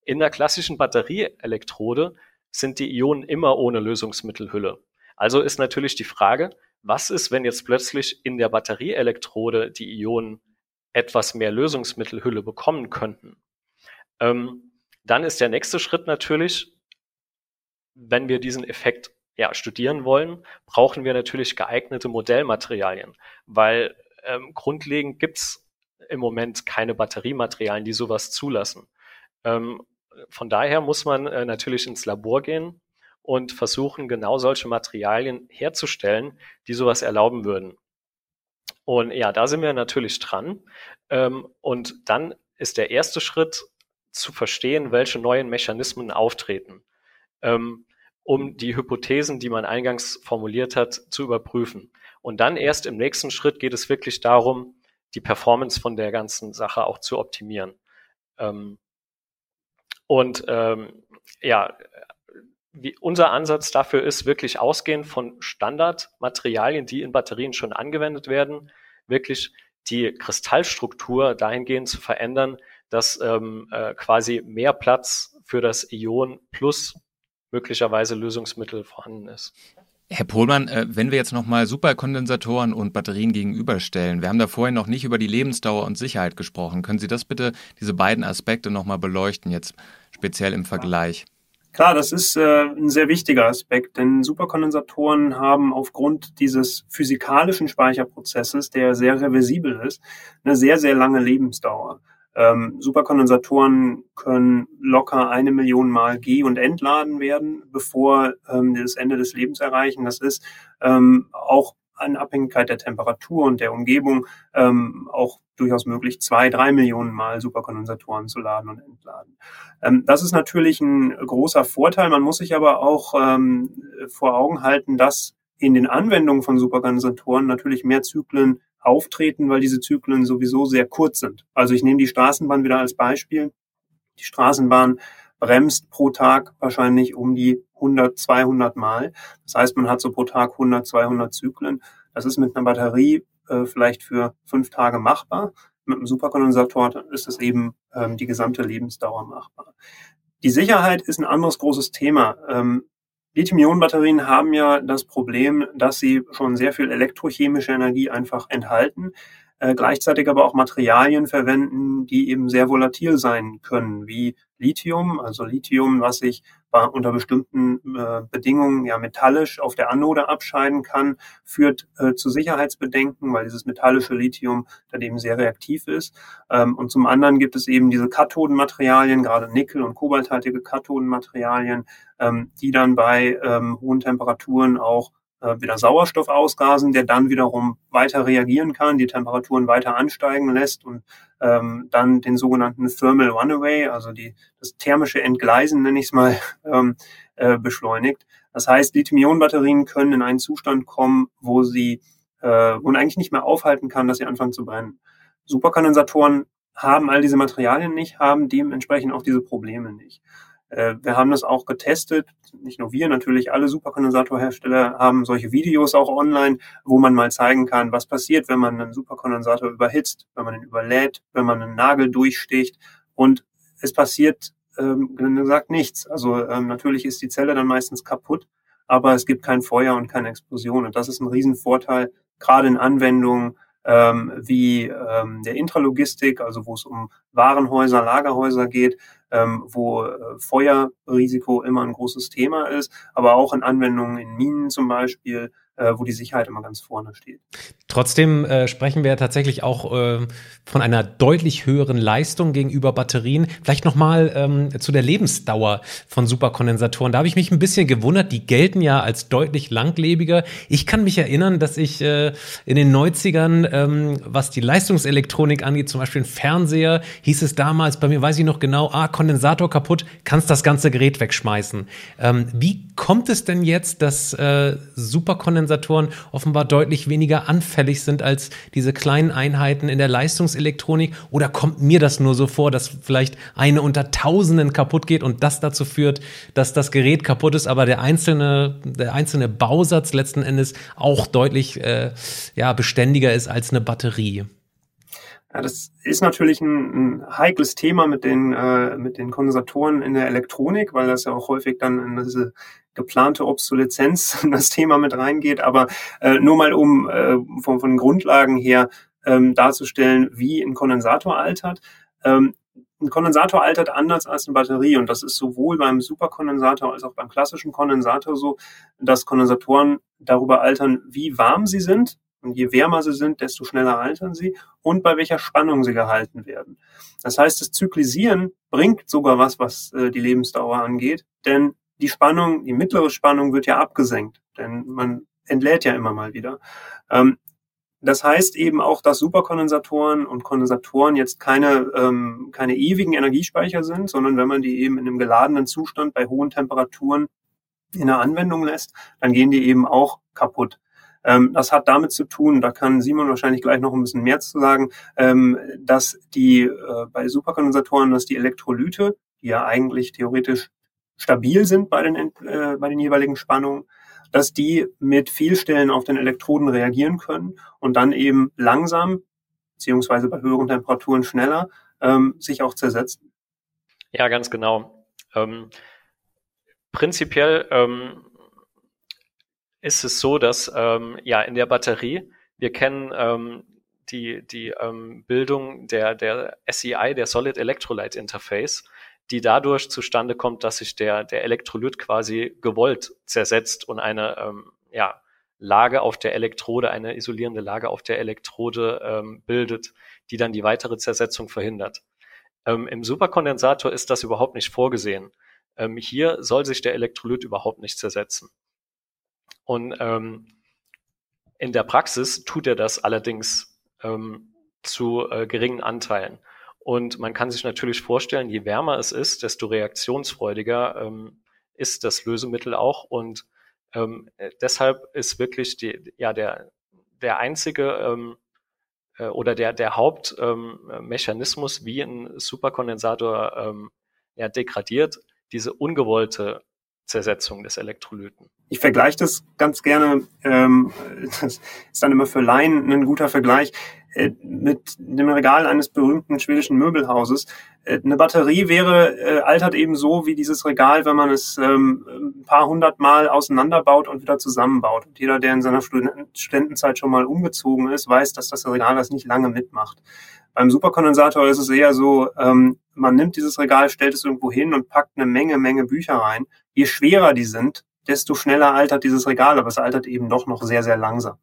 In der klassischen Batterieelektrode sind die Ionen immer ohne Lösungsmittelhülle. Also ist natürlich die Frage, was ist, wenn jetzt plötzlich in der Batterieelektrode die Ionen etwas mehr Lösungsmittelhülle bekommen könnten? Ähm, dann ist der nächste Schritt natürlich, wenn wir diesen Effekt ja, studieren wollen, brauchen wir natürlich geeignete Modellmaterialien, weil ähm, grundlegend gibt's im Moment keine Batteriematerialien, die sowas zulassen. Ähm, von daher muss man äh, natürlich ins Labor gehen und versuchen genau solche Materialien herzustellen, die sowas erlauben würden. Und ja, da sind wir natürlich dran. Ähm, und dann ist der erste Schritt zu verstehen, welche neuen Mechanismen auftreten, ähm, um die Hypothesen, die man eingangs formuliert hat, zu überprüfen. Und dann erst im nächsten Schritt geht es wirklich darum, die Performance von der ganzen Sache auch zu optimieren. Ähm, und ja, wie unser Ansatz dafür ist, wirklich ausgehend von Standardmaterialien, die in Batterien schon angewendet werden, wirklich die Kristallstruktur dahingehend zu verändern, dass ähm, äh, quasi mehr Platz für das Ion plus möglicherweise Lösungsmittel vorhanden ist. Herr Pohlmann, äh, wenn wir jetzt nochmal Superkondensatoren und Batterien gegenüberstellen, wir haben da vorhin noch nicht über die Lebensdauer und Sicherheit gesprochen. Können Sie das bitte, diese beiden Aspekte nochmal beleuchten, jetzt speziell im Vergleich? Klar, das ist äh, ein sehr wichtiger Aspekt, denn Superkondensatoren haben aufgrund dieses physikalischen Speicherprozesses, der sehr reversibel ist, eine sehr, sehr lange Lebensdauer. Ähm, Superkondensatoren können locker eine Million Mal G- und entladen werden, bevor ähm, das Ende des Lebens erreichen. Das ist ähm, auch in Abhängigkeit der Temperatur und der Umgebung ähm, auch durchaus möglich, zwei, drei Millionen Mal Superkondensatoren zu laden und entladen. Ähm, das ist natürlich ein großer Vorteil. Man muss sich aber auch ähm, vor Augen halten, dass in den Anwendungen von Superkondensatoren natürlich mehr Zyklen auftreten, weil diese Zyklen sowieso sehr kurz sind. Also ich nehme die Straßenbahn wieder als Beispiel. Die Straßenbahn bremst pro Tag wahrscheinlich um die 100, 200 Mal. Das heißt, man hat so pro Tag 100, 200 Zyklen. Das ist mit einer Batterie äh, vielleicht für fünf Tage machbar. Mit einem Superkondensator ist es eben ähm, die gesamte Lebensdauer machbar. Die Sicherheit ist ein anderes großes Thema. Ähm, Lithium-Ionen-Batterien haben ja das Problem, dass sie schon sehr viel elektrochemische Energie einfach enthalten, äh, gleichzeitig aber auch Materialien verwenden, die eben sehr volatil sein können, wie Lithium, also Lithium, was sich unter bestimmten äh, Bedingungen ja metallisch auf der Anode abscheiden kann, führt äh, zu Sicherheitsbedenken, weil dieses metallische Lithium dann eben sehr reaktiv ist. Ähm, und zum anderen gibt es eben diese Kathodenmaterialien, gerade Nickel- und kobalthaltige Kathodenmaterialien, ähm, die dann bei ähm, hohen Temperaturen auch wieder Sauerstoff ausgasen, der dann wiederum weiter reagieren kann, die Temperaturen weiter ansteigen lässt und ähm, dann den sogenannten Thermal Runaway, also die, das thermische Entgleisen, nenne ich es mal, <laughs> ähm, äh, beschleunigt. Das heißt, Lithium-Ionen-Batterien können in einen Zustand kommen, wo sie, äh, man eigentlich nicht mehr aufhalten kann, dass sie anfangen zu brennen. Superkondensatoren haben all diese Materialien nicht, haben dementsprechend auch diese Probleme nicht. Äh, wir haben das auch getestet, nicht nur wir, natürlich alle Superkondensatorhersteller haben solche Videos auch online, wo man mal zeigen kann, was passiert, wenn man einen Superkondensator überhitzt, wenn man ihn überlädt, wenn man einen Nagel durchsticht. Und es passiert, ähm, gesagt, nichts. Also ähm, natürlich ist die Zelle dann meistens kaputt, aber es gibt kein Feuer und keine Explosion. Und das ist ein Riesenvorteil, gerade in Anwendungen, ähm, wie ähm, der Intralogistik, also wo es um Warenhäuser, Lagerhäuser geht, ähm, wo äh, Feuerrisiko immer ein großes Thema ist, aber auch in Anwendungen in Minen zum Beispiel, wo die Sicherheit immer ganz vorne steht. Trotzdem äh, sprechen wir tatsächlich auch äh, von einer deutlich höheren Leistung gegenüber Batterien. Vielleicht nochmal ähm, zu der Lebensdauer von Superkondensatoren. Da habe ich mich ein bisschen gewundert. Die gelten ja als deutlich langlebiger. Ich kann mich erinnern, dass ich äh, in den 90ern, ähm, was die Leistungselektronik angeht, zum Beispiel ein Fernseher, hieß es damals, bei mir weiß ich noch genau, ah, Kondensator kaputt, kannst das ganze Gerät wegschmeißen. Ähm, wie kommt es denn jetzt, dass äh, Superkondensatoren offenbar deutlich weniger anfällig sind als diese kleinen Einheiten in der Leistungselektronik? Oder kommt mir das nur so vor, dass vielleicht eine unter Tausenden kaputt geht und das dazu führt, dass das Gerät kaputt ist, aber der einzelne, der einzelne Bausatz letzten Endes auch deutlich äh, ja, beständiger ist als eine Batterie? Ja, das ist natürlich ein, ein heikles Thema mit den, äh, mit den Kondensatoren in der Elektronik, weil das ja auch häufig dann in diese geplante Obsoleszenz <laughs> das Thema mit reingeht. Aber äh, nur mal um äh, von, von Grundlagen her ähm, darzustellen, wie ein Kondensator altert. Ähm, ein Kondensator altert anders als eine Batterie und das ist sowohl beim Superkondensator als auch beim klassischen Kondensator so, dass Kondensatoren darüber altern, wie warm sie sind und je wärmer sie sind, desto schneller altern sie und bei welcher Spannung sie gehalten werden. Das heißt, das Zyklisieren bringt sogar was, was äh, die Lebensdauer angeht, denn die Spannung, die mittlere Spannung wird ja abgesenkt, denn man entlädt ja immer mal wieder. Ähm, das heißt eben auch, dass Superkondensatoren und Kondensatoren jetzt keine, ähm, keine ewigen Energiespeicher sind, sondern wenn man die eben in einem geladenen Zustand bei hohen Temperaturen in der Anwendung lässt, dann gehen die eben auch kaputt. Ähm, das hat damit zu tun, da kann Simon wahrscheinlich gleich noch ein bisschen mehr zu sagen, ähm, dass die äh, bei Superkondensatoren, dass die Elektrolyte, die ja eigentlich theoretisch stabil sind bei den, äh, bei den jeweiligen Spannungen, dass die mit Fehlstellen auf den Elektroden reagieren können und dann eben langsam, beziehungsweise bei höheren Temperaturen schneller, ähm, sich auch zersetzen. Ja, ganz genau. Ähm, prinzipiell ähm, ist es so, dass ähm, ja in der Batterie, wir kennen ähm, die, die ähm, Bildung der, der SEI, der Solid Electrolyte Interface, die dadurch zustande kommt, dass sich der, der Elektrolyt quasi gewollt zersetzt und eine ähm, ja, Lage auf der Elektrode, eine isolierende Lage auf der Elektrode ähm, bildet, die dann die weitere Zersetzung verhindert. Ähm, Im Superkondensator ist das überhaupt nicht vorgesehen. Ähm, hier soll sich der Elektrolyt überhaupt nicht zersetzen. Und ähm, in der Praxis tut er das allerdings ähm, zu äh, geringen Anteilen. Und man kann sich natürlich vorstellen, je wärmer es ist, desto reaktionsfreudiger ähm, ist das Lösemittel auch. Und ähm, äh, deshalb ist wirklich die, ja, der, der einzige ähm, äh, oder der, der Hauptmechanismus, ähm, wie ein Superkondensator ähm, ja, degradiert, diese ungewollte Zersetzung des Elektrolyten. Ich vergleiche das ganz gerne, ähm, <laughs> das ist dann immer für Laien ein guter Vergleich, mit dem Regal eines berühmten schwedischen Möbelhauses. Äh, eine Batterie wäre, äh, altert eben so wie dieses Regal, wenn man es ähm, ein paar hundert Mal auseinanderbaut und wieder zusammenbaut. Und jeder, der in seiner Studentenzeit schon mal umgezogen ist, weiß, dass das Regal das nicht lange mitmacht. Beim Superkondensator ist es eher so, ähm, man nimmt dieses Regal, stellt es irgendwo hin und packt eine Menge, Menge Bücher rein. Je schwerer die sind, desto schneller altert dieses Regal, aber es altert eben doch noch sehr, sehr langsam.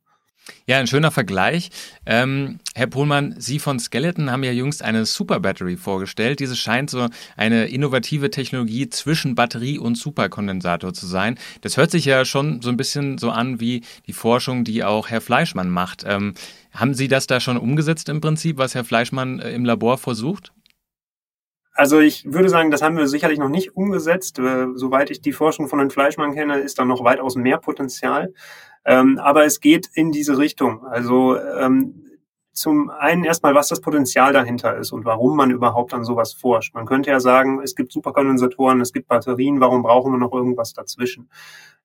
Ja, ein schöner Vergleich. Ähm, Herr Pohlmann, Sie von Skeleton haben ja jüngst eine Super Battery vorgestellt. Diese scheint so eine innovative Technologie zwischen Batterie und Superkondensator zu sein. Das hört sich ja schon so ein bisschen so an wie die Forschung, die auch Herr Fleischmann macht. Ähm, haben Sie das da schon umgesetzt im Prinzip, was Herr Fleischmann äh, im Labor versucht? Also ich würde sagen, das haben wir sicherlich noch nicht umgesetzt. Äh, soweit ich die Forschung von Herrn Fleischmann kenne, ist da noch weitaus mehr Potenzial. Ähm, aber es geht in diese Richtung. Also ähm, zum einen erstmal, was das Potenzial dahinter ist und warum man überhaupt an sowas forscht. Man könnte ja sagen, es gibt Superkondensatoren, es gibt Batterien, warum brauchen wir noch irgendwas dazwischen?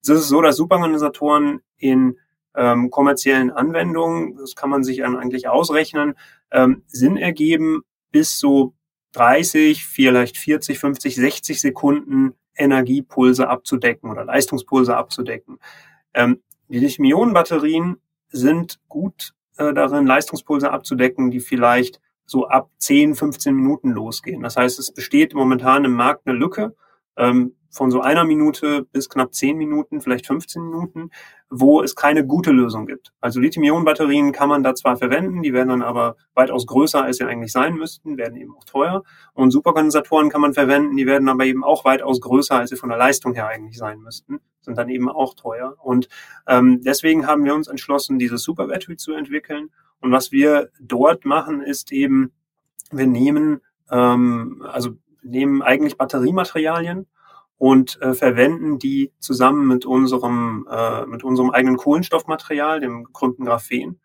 Es ist so, dass Superkondensatoren in ähm, kommerziellen Anwendungen, das kann man sich dann eigentlich ausrechnen, ähm, Sinn ergeben, bis so 30, vielleicht 40, 50, 60 Sekunden Energiepulse abzudecken oder Leistungspulse abzudecken. Ähm, die Lithium-Ionen-Batterien sind gut äh, darin, Leistungspulse abzudecken, die vielleicht so ab 10, 15 Minuten losgehen. Das heißt, es besteht momentan im Markt eine Lücke ähm, von so einer Minute bis knapp 10 Minuten, vielleicht 15 Minuten, wo es keine gute Lösung gibt. Also Lithium-Ionen-Batterien kann man da zwar verwenden, die werden dann aber weitaus größer, als sie eigentlich sein müssten, werden eben auch teuer. Und Superkondensatoren kann man verwenden, die werden aber eben auch weitaus größer, als sie von der Leistung her eigentlich sein müssten, sind dann eben auch teuer. Und ähm, deswegen haben wir uns entschlossen, diese Super Battery zu entwickeln. Und was wir dort machen, ist eben, wir nehmen, ähm, also nehmen eigentlich Batteriematerialien und äh, verwenden die zusammen mit unserem, äh, mit unserem eigenen Kohlenstoffmaterial, dem gekrümmten Graphen,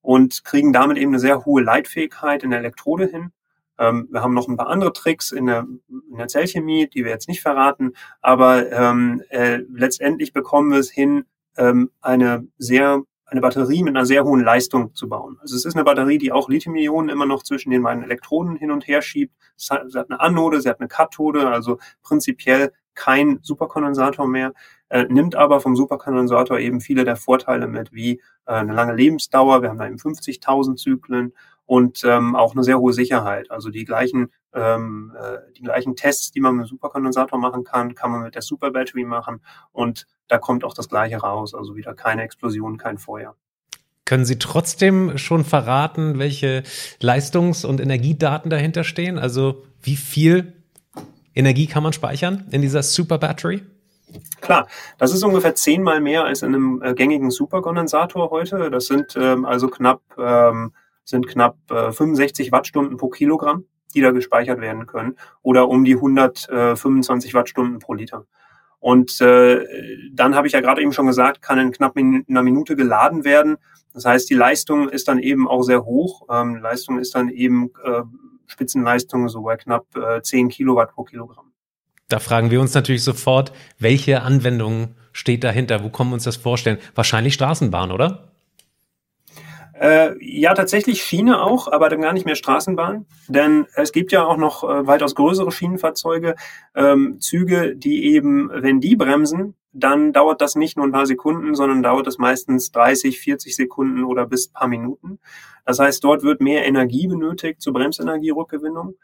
und kriegen damit eben eine sehr hohe Leitfähigkeit in der Elektrode hin. Ähm, wir haben noch ein paar andere Tricks in der, in der Zellchemie, die wir jetzt nicht verraten, aber ähm, äh, letztendlich bekommen wir es hin, ähm, eine sehr eine Batterie mit einer sehr hohen Leistung zu bauen. Also es ist eine Batterie, die auch Lithium-Ionen immer noch zwischen den beiden Elektroden hin und her schiebt. Sie hat eine Anode, sie hat eine Kathode, also prinzipiell kein Superkondensator mehr, äh, nimmt aber vom Superkondensator eben viele der Vorteile mit, wie äh, eine lange Lebensdauer, wir haben da eben 50.000 Zyklen und ähm, auch eine sehr hohe Sicherheit. Also die gleichen, ähm, äh, die gleichen Tests, die man mit dem Superkondensator machen kann, kann man mit der Super Battery machen und da kommt auch das Gleiche raus. Also wieder keine Explosion, kein Feuer. Können Sie trotzdem schon verraten, welche Leistungs- und Energiedaten dahinter stehen? Also wie viel Energie kann man speichern in dieser Super Battery? Klar, das ist ungefähr zehnmal mehr als in einem äh, gängigen Superkondensator heute. Das sind ähm, also knapp, ähm, sind knapp äh, 65 Wattstunden pro Kilogramm, die da gespeichert werden können, oder um die 125 Wattstunden pro Liter. Und äh, dann habe ich ja gerade eben schon gesagt, kann in knapp einer Minute geladen werden. Das heißt, die Leistung ist dann eben auch sehr hoch. Ähm, Leistung ist dann eben äh, Spitzenleistung so bei knapp äh, 10 Kilowatt pro Kilogramm. Da fragen wir uns natürlich sofort, welche Anwendung steht dahinter? Wo kommen wir uns das vorstellen? Wahrscheinlich Straßenbahn, oder? Äh, ja, tatsächlich Schiene auch, aber dann gar nicht mehr Straßenbahn. Denn es gibt ja auch noch äh, weitaus größere Schienenfahrzeuge, ähm, Züge, die eben, wenn die bremsen, dann dauert das nicht nur ein paar Sekunden, sondern dauert es meistens 30, 40 Sekunden oder bis paar Minuten. Das heißt, dort wird mehr Energie benötigt zur Bremsenergierückgewinnung.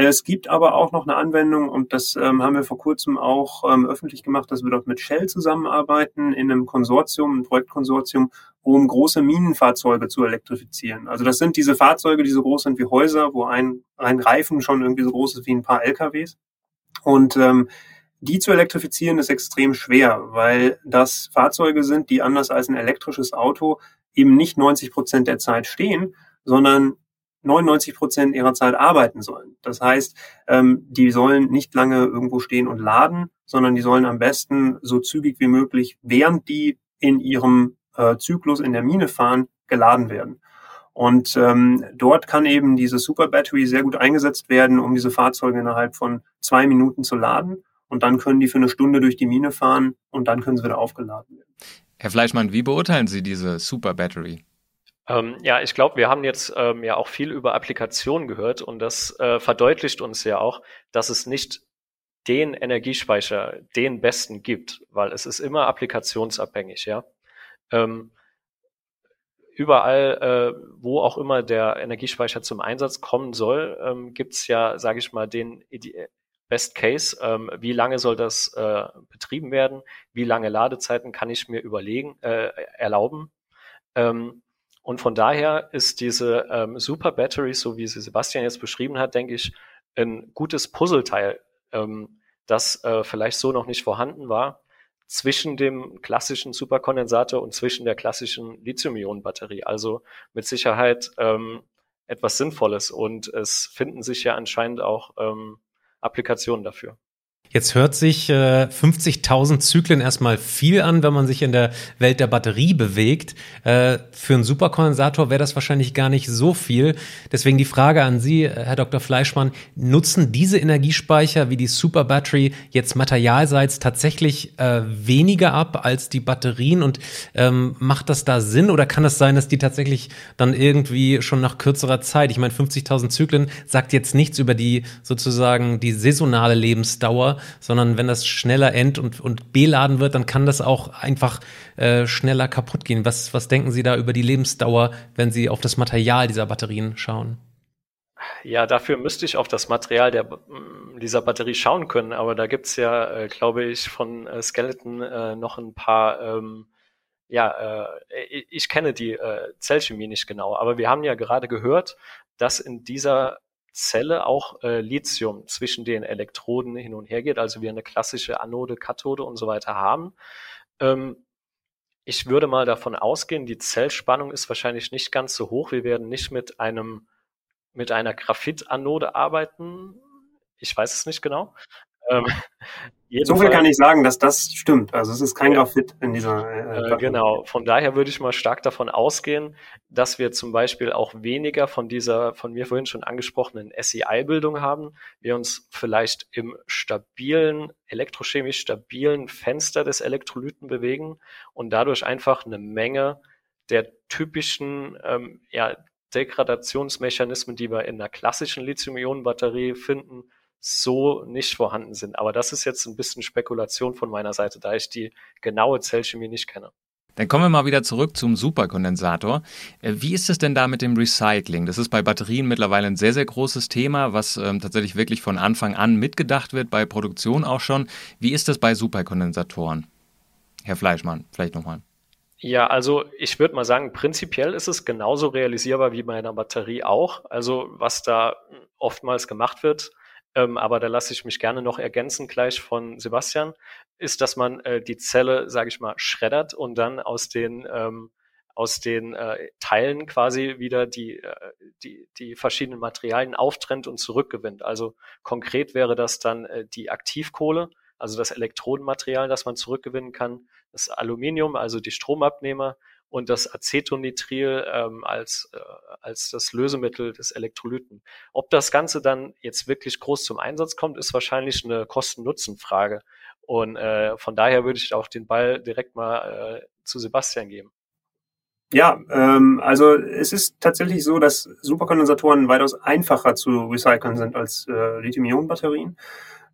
Es gibt aber auch noch eine Anwendung und das ähm, haben wir vor kurzem auch ähm, öffentlich gemacht, dass wir dort mit Shell zusammenarbeiten in einem Konsortium, einem Projektkonsortium, um große Minenfahrzeuge zu elektrifizieren. Also das sind diese Fahrzeuge, die so groß sind wie Häuser, wo ein, ein Reifen schon irgendwie so groß ist wie ein paar LKWs. Und ähm, die zu elektrifizieren ist extrem schwer, weil das Fahrzeuge sind, die anders als ein elektrisches Auto eben nicht 90 Prozent der Zeit stehen, sondern 99 Prozent ihrer Zeit arbeiten sollen. Das heißt, ähm, die sollen nicht lange irgendwo stehen und laden, sondern die sollen am besten so zügig wie möglich, während die in ihrem äh, Zyklus in der Mine fahren, geladen werden. Und ähm, dort kann eben diese Super Battery sehr gut eingesetzt werden, um diese Fahrzeuge innerhalb von zwei Minuten zu laden und dann können die für eine Stunde durch die Mine fahren und dann können sie wieder aufgeladen werden. Herr Fleischmann, wie beurteilen Sie diese Super Battery? Ähm, ja, ich glaube, wir haben jetzt ähm, ja auch viel über Applikationen gehört und das äh, verdeutlicht uns ja auch, dass es nicht den Energiespeicher, den besten gibt, weil es ist immer applikationsabhängig, ja. Ähm, überall, äh, wo auch immer der Energiespeicher zum Einsatz kommen soll, ähm, gibt es ja, sage ich mal, den Best Case, ähm, wie lange soll das äh, betrieben werden, wie lange Ladezeiten kann ich mir überlegen, äh, erlauben. Ähm, und von daher ist diese ähm, Super Battery, so wie sie Sebastian jetzt beschrieben hat, denke ich, ein gutes Puzzleteil, ähm, das äh, vielleicht so noch nicht vorhanden war, zwischen dem klassischen Superkondensator und zwischen der klassischen Lithium-Ionen-Batterie. Also mit Sicherheit ähm, etwas Sinnvolles. Und es finden sich ja anscheinend auch ähm, Applikationen dafür. Jetzt hört sich äh, 50.000 Zyklen erstmal viel an, wenn man sich in der Welt der Batterie bewegt. Äh, für einen Superkondensator wäre das wahrscheinlich gar nicht so viel. Deswegen die Frage an Sie, äh, Herr Dr. Fleischmann, nutzen diese Energiespeicher wie die Super Battery jetzt materialseits tatsächlich äh, weniger ab als die Batterien? Und ähm, macht das da Sinn oder kann es sein, dass die tatsächlich dann irgendwie schon nach kürzerer Zeit, ich meine 50.000 Zyklen, sagt jetzt nichts über die sozusagen die saisonale Lebensdauer, sondern wenn das schneller end- und, und beladen wird, dann kann das auch einfach äh, schneller kaputt gehen. Was, was denken Sie da über die Lebensdauer, wenn Sie auf das Material dieser Batterien schauen? Ja, dafür müsste ich auf das Material der, dieser Batterie schauen können, aber da gibt's ja, äh, glaube ich, von äh, Skeleton äh, noch ein paar, ähm, ja, äh, ich, ich kenne die äh, Zellchemie nicht genau, aber wir haben ja gerade gehört, dass in dieser Zelle auch äh, Lithium zwischen den Elektroden hin und her geht, also wir eine klassische Anode, Kathode und so weiter haben. Ähm, ich würde mal davon ausgehen, die Zellspannung ist wahrscheinlich nicht ganz so hoch. Wir werden nicht mit einem mit einer Graphitanode arbeiten. Ich weiß es nicht genau. Ähm, <laughs> so viel kann ich sagen, dass das stimmt. Also es ist kein ja. Graphit in dieser. Äh, äh, genau. Von daher würde ich mal stark davon ausgehen, dass wir zum Beispiel auch weniger von dieser von mir vorhin schon angesprochenen SEI-Bildung haben. Wir uns vielleicht im stabilen, elektrochemisch stabilen Fenster des Elektrolyten bewegen und dadurch einfach eine Menge der typischen ähm, ja, Degradationsmechanismen, die wir in einer klassischen Lithium-Ionen-Batterie finden, so nicht vorhanden sind. Aber das ist jetzt ein bisschen Spekulation von meiner Seite, da ich die genaue Zellchemie nicht kenne. Dann kommen wir mal wieder zurück zum Superkondensator. Äh, wie ist es denn da mit dem Recycling? Das ist bei Batterien mittlerweile ein sehr, sehr großes Thema, was ähm, tatsächlich wirklich von Anfang an mitgedacht wird, bei Produktion auch schon. Wie ist das bei Superkondensatoren? Herr Fleischmann, vielleicht nochmal. Ja, also ich würde mal sagen, prinzipiell ist es genauso realisierbar wie bei einer Batterie auch. Also was da oftmals gemacht wird, ähm, aber da lasse ich mich gerne noch ergänzen gleich von Sebastian, ist, dass man äh, die Zelle, sage ich mal, schreddert und dann aus den ähm, aus den äh, Teilen quasi wieder die, äh, die, die verschiedenen Materialien auftrennt und zurückgewinnt. Also konkret wäre das dann äh, die Aktivkohle, also das Elektrodenmaterial, das man zurückgewinnen kann, das Aluminium, also die Stromabnehmer und das Acetonitril ähm, als, äh, als das Lösemittel des Elektrolyten. Ob das Ganze dann jetzt wirklich groß zum Einsatz kommt, ist wahrscheinlich eine Kosten-Nutzen-Frage. Und äh, von daher würde ich auch den Ball direkt mal äh, zu Sebastian geben. Ja, ähm, also es ist tatsächlich so, dass Superkondensatoren weitaus einfacher zu recyceln sind als äh, Lithium-Ionen-Batterien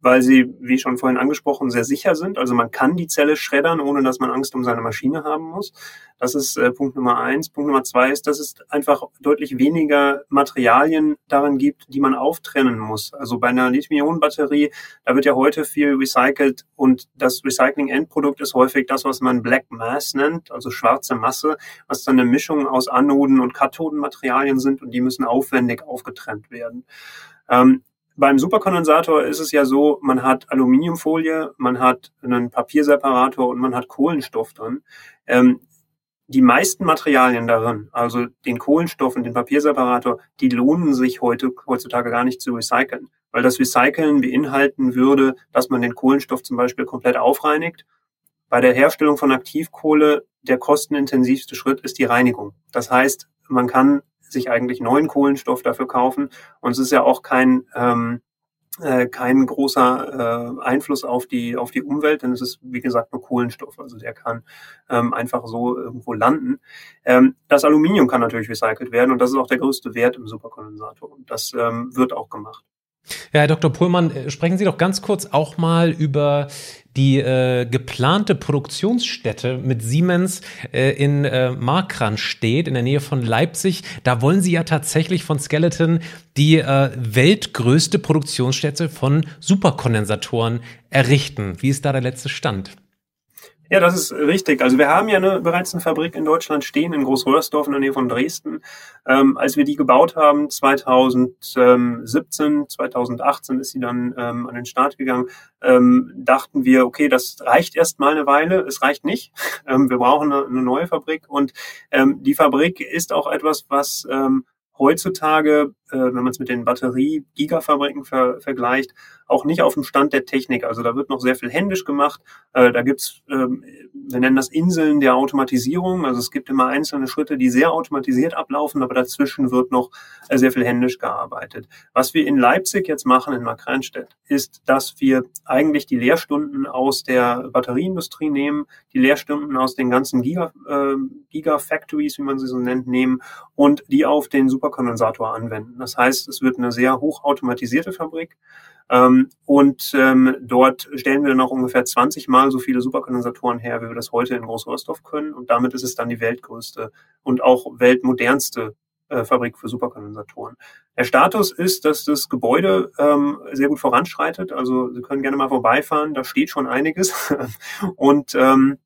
weil sie, wie schon vorhin angesprochen, sehr sicher sind. Also man kann die Zelle schreddern, ohne dass man Angst um seine Maschine haben muss. Das ist äh, Punkt Nummer eins. Punkt Nummer zwei ist, dass es einfach deutlich weniger Materialien darin gibt, die man auftrennen muss. Also bei einer Lithium-Ionen-Batterie, da wird ja heute viel recycelt und das Recycling-Endprodukt ist häufig das, was man Black Mass nennt, also schwarze Masse, was dann eine Mischung aus Anoden- und Kathodenmaterialien sind und die müssen aufwendig aufgetrennt werden. Ähm, beim Superkondensator ist es ja so, man hat Aluminiumfolie, man hat einen Papierseparator und man hat Kohlenstoff drin. Ähm, die meisten Materialien darin, also den Kohlenstoff und den Papierseparator, die lohnen sich heute, heutzutage gar nicht zu recyceln, weil das Recyceln beinhalten würde, dass man den Kohlenstoff zum Beispiel komplett aufreinigt. Bei der Herstellung von Aktivkohle, der kostenintensivste Schritt ist die Reinigung. Das heißt, man kann sich eigentlich neuen Kohlenstoff dafür kaufen. Und es ist ja auch kein, ähm, äh, kein großer äh, Einfluss auf die, auf die Umwelt, denn es ist, wie gesagt, nur Kohlenstoff. Also der kann ähm, einfach so irgendwo landen. Ähm, das Aluminium kann natürlich recycelt werden und das ist auch der größte Wert im Superkondensator. Und das ähm, wird auch gemacht. Ja, Herr Dr. Pohlmann, äh, sprechen Sie doch ganz kurz auch mal über die äh, geplante Produktionsstätte mit Siemens äh, in äh, Markranstädt in der Nähe von Leipzig. Da wollen Sie ja tatsächlich von Skeleton die äh, weltgrößte Produktionsstätte von Superkondensatoren errichten. Wie ist da der letzte Stand? Ja, das ist richtig. Also wir haben ja eine, bereits eine Fabrik in Deutschland stehen, in Großröhrsdorf in der Nähe von Dresden. Ähm, als wir die gebaut haben, 2017, 2018 ist sie dann ähm, an den Start gegangen, ähm, dachten wir, okay, das reicht erst mal eine Weile, es reicht nicht. <laughs> Ähm, wir brauchen eine, eine, neue Fabrik und ähm, die Fabrik ist auch etwas, was ähm, heutzutage wenn man es mit den Batterie-Gigafabriken ver vergleicht, auch nicht auf dem Stand der Technik. Also da wird noch sehr viel händisch gemacht. Äh, da gibt's, ähm, wir nennen das Inseln der Automatisierung. Also es gibt immer einzelne Schritte, die sehr automatisiert ablaufen, aber dazwischen wird noch äh, sehr viel händisch gearbeitet. Was wir in Leipzig jetzt machen, in Markranstädt, ist, dass wir eigentlich die Lehrstunden aus der Batterieindustrie nehmen, die Lehrstunden aus den ganzen Giga, äh, Gigafactories, wie man sie so nennt, nehmen und die auf den Superkondensator anwenden. Das heißt, es wird eine sehr hochautomatisierte Fabrik. Ähm, und ähm, dort stellen wir noch ungefähr 20 Mal so viele Superkondensatoren her, wie wir das heute in Groß-Rostorf können. Und damit ist es dann die weltgrößte und auch weltmodernste äh, Fabrik für Superkondensatoren. Der Status ist, dass das Gebäude ähm, sehr gut voranschreitet. Also Sie können gerne mal vorbeifahren, da steht schon einiges. <laughs> und ähm,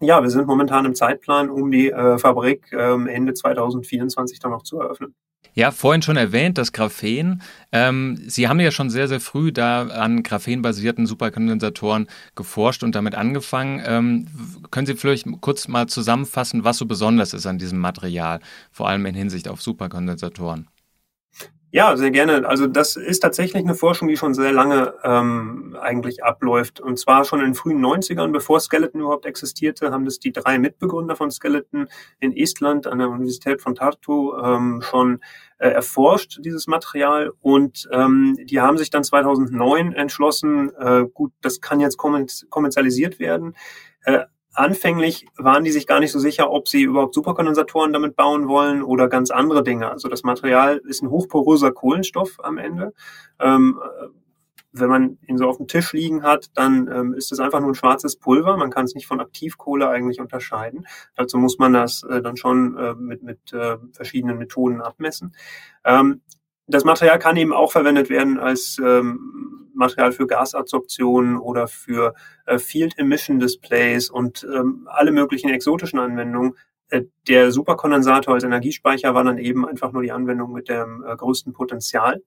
ja, wir sind momentan im Zeitplan, um die äh, Fabrik ähm, Ende 2024 dann noch zu eröffnen. Ja, vorhin schon erwähnt, das Graphen. Ähm, Sie haben ja schon sehr, sehr früh da an graphenbasierten Superkondensatoren geforscht und damit angefangen. Ähm, können Sie vielleicht kurz mal zusammenfassen, was so besonders ist an diesem Material, vor allem in Hinsicht auf Superkondensatoren? Ja, sehr gerne. Also das ist tatsächlich eine Forschung, die schon sehr lange ähm, eigentlich abläuft. Und zwar schon in den frühen 90ern, bevor Skeleton überhaupt existierte, haben das die drei Mitbegründer von Skeleton in Estland an der Universität von Tartu ähm, schon äh, erforscht, dieses Material. Und ähm, die haben sich dann 2009 entschlossen, äh, gut, das kann jetzt kommerzialisiert werden. Äh, Anfänglich waren die sich gar nicht so sicher, ob sie überhaupt Superkondensatoren damit bauen wollen oder ganz andere Dinge. Also das Material ist ein hochporöser Kohlenstoff am Ende. Ähm, wenn man ihn so auf dem Tisch liegen hat, dann ähm, ist es einfach nur ein schwarzes Pulver. Man kann es nicht von Aktivkohle eigentlich unterscheiden. Dazu muss man das äh, dann schon äh, mit, mit äh, verschiedenen Methoden abmessen. Ähm, das Material kann eben auch verwendet werden als ähm, Material für Gasabsorption oder für äh, Field Emission Displays und ähm, alle möglichen exotischen Anwendungen. Äh, der Superkondensator als Energiespeicher war dann eben einfach nur die Anwendung mit dem äh, größten Potenzial.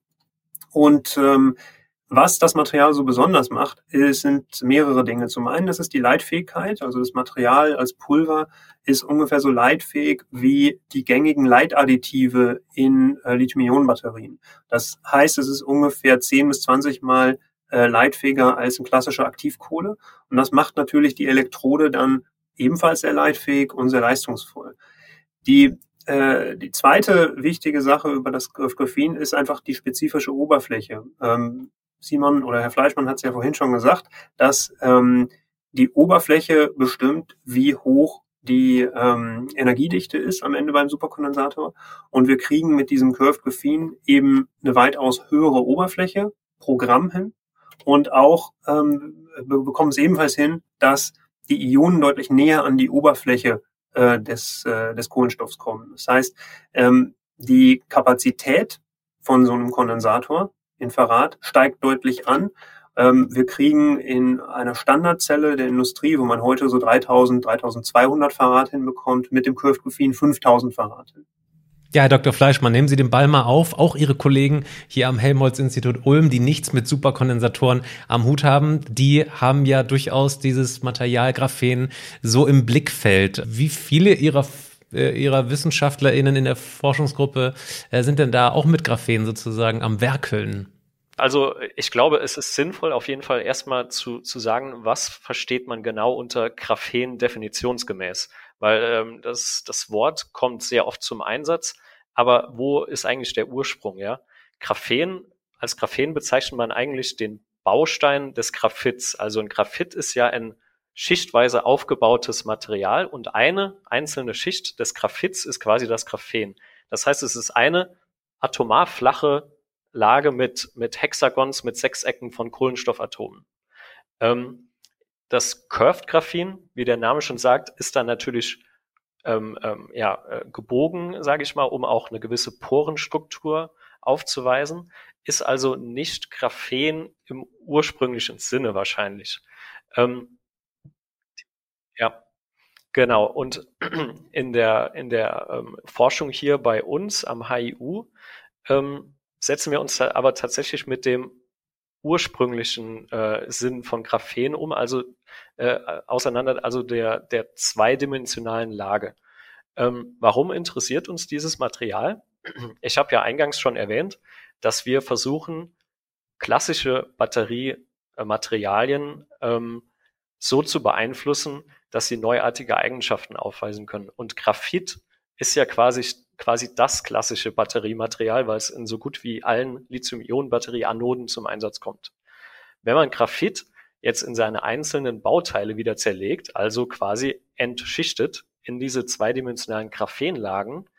Und ähm, was das Material so besonders macht, sind mehrere Dinge. Zum einen, das ist die Leitfähigkeit. Also das Material als Pulver ist ungefähr so leitfähig wie die gängigen Leitadditive in äh, Lithium-Ionen-Batterien. Das heißt, es ist ungefähr 10 bis 20 Mal äh, leitfähiger als eine klassische Aktivkohle. Und das macht natürlich die Elektrode dann ebenfalls sehr leitfähig und sehr leistungsvoll. Die äh, die zweite wichtige Sache über das Graphen ist einfach die spezifische Oberfläche. Simon oder Herr Fleischmann hat es ja vorhin schon gesagt, dass ähm, die Oberfläche bestimmt, wie hoch die ähm, Energiedichte ist am Ende beim Superkondensator. Und wir kriegen mit diesem Curved Graphene eben eine weitaus höhere Oberfläche pro Gramm hin. Und auch ähm, wir bekommen es ebenfalls hin, dass die Ionen deutlich näher an die Oberfläche äh, des, äh, des Kohlenstoffs kommen. Das heißt, ähm, die Kapazität von so einem Kondensator Infrarat steigt deutlich an. Ähm, wir kriegen in einer Standardzelle der Industrie, wo man heute so 3000, 3200 Farad hinbekommt, mit dem Curved Graphene 5000 Farad hin. Ja, Herr Dr. Fleischmann, nehmen Sie den Ball mal auf. Auch Ihre Kollegen hier am Helmholtz-Institut Ulm, die nichts mit Superkondensatoren am Hut haben, die haben ja durchaus dieses Material Graphen so im Blickfeld. Wie viele Ihrer Ihrer WissenschaftlerInnen in der Forschungsgruppe äh, sind denn da auch mit Graphen sozusagen am Werkeln? Also ich glaube, es ist sinnvoll, auf jeden Fall erstmal zu, zu sagen, was versteht man genau unter Graphen definitionsgemäß. Weil ähm, das, das Wort kommt sehr oft zum Einsatz, aber wo ist eigentlich der Ursprung, ja? Graphen, als Graphen bezeichnet man eigentlich den Baustein des Graphits. Also ein Graphit ist ja ein schichtweise aufgebautes Material und eine einzelne Schicht des Graphits ist quasi das Graphen. Das heißt, es ist eine atomar flache Lage mit, mit Hexagons, mit Sechsecken von Kohlenstoffatomen. Ähm, das Curved Graphen, wie der Name schon sagt, ist dann natürlich ähm, ähm, ja, äh, gebogen, sage ich mal, um auch eine gewisse Porenstruktur aufzuweisen, ist also nicht Graphen im ursprünglichen Sinne wahrscheinlich. Ähm, ja, genau. Und in der, in der ähm, Forschung hier bei uns am HIU ähm, setzen wir uns aber tatsächlich mit dem ursprünglichen äh, Sinn von Graphen um, also äh, auseinander, also der, der zweidimensionalen Lage. Ähm, warum interessiert uns dieses Material? Ich habe ja eingangs schon erwähnt, dass wir versuchen, klassische Batteriematerialien ähm, so zu beeinflussen, dass sie neuartige Eigenschaften aufweisen können. Und Graphit ist ja quasi, quasi das klassische Batteriematerial, weil es in so gut wie allen Lithium-Ionen-Batterie-Anoden zum Einsatz kommt. Wenn man Graphit jetzt in seine einzelnen Bauteile wieder zerlegt, also quasi entschichtet in diese zweidimensionalen Graphenlagen,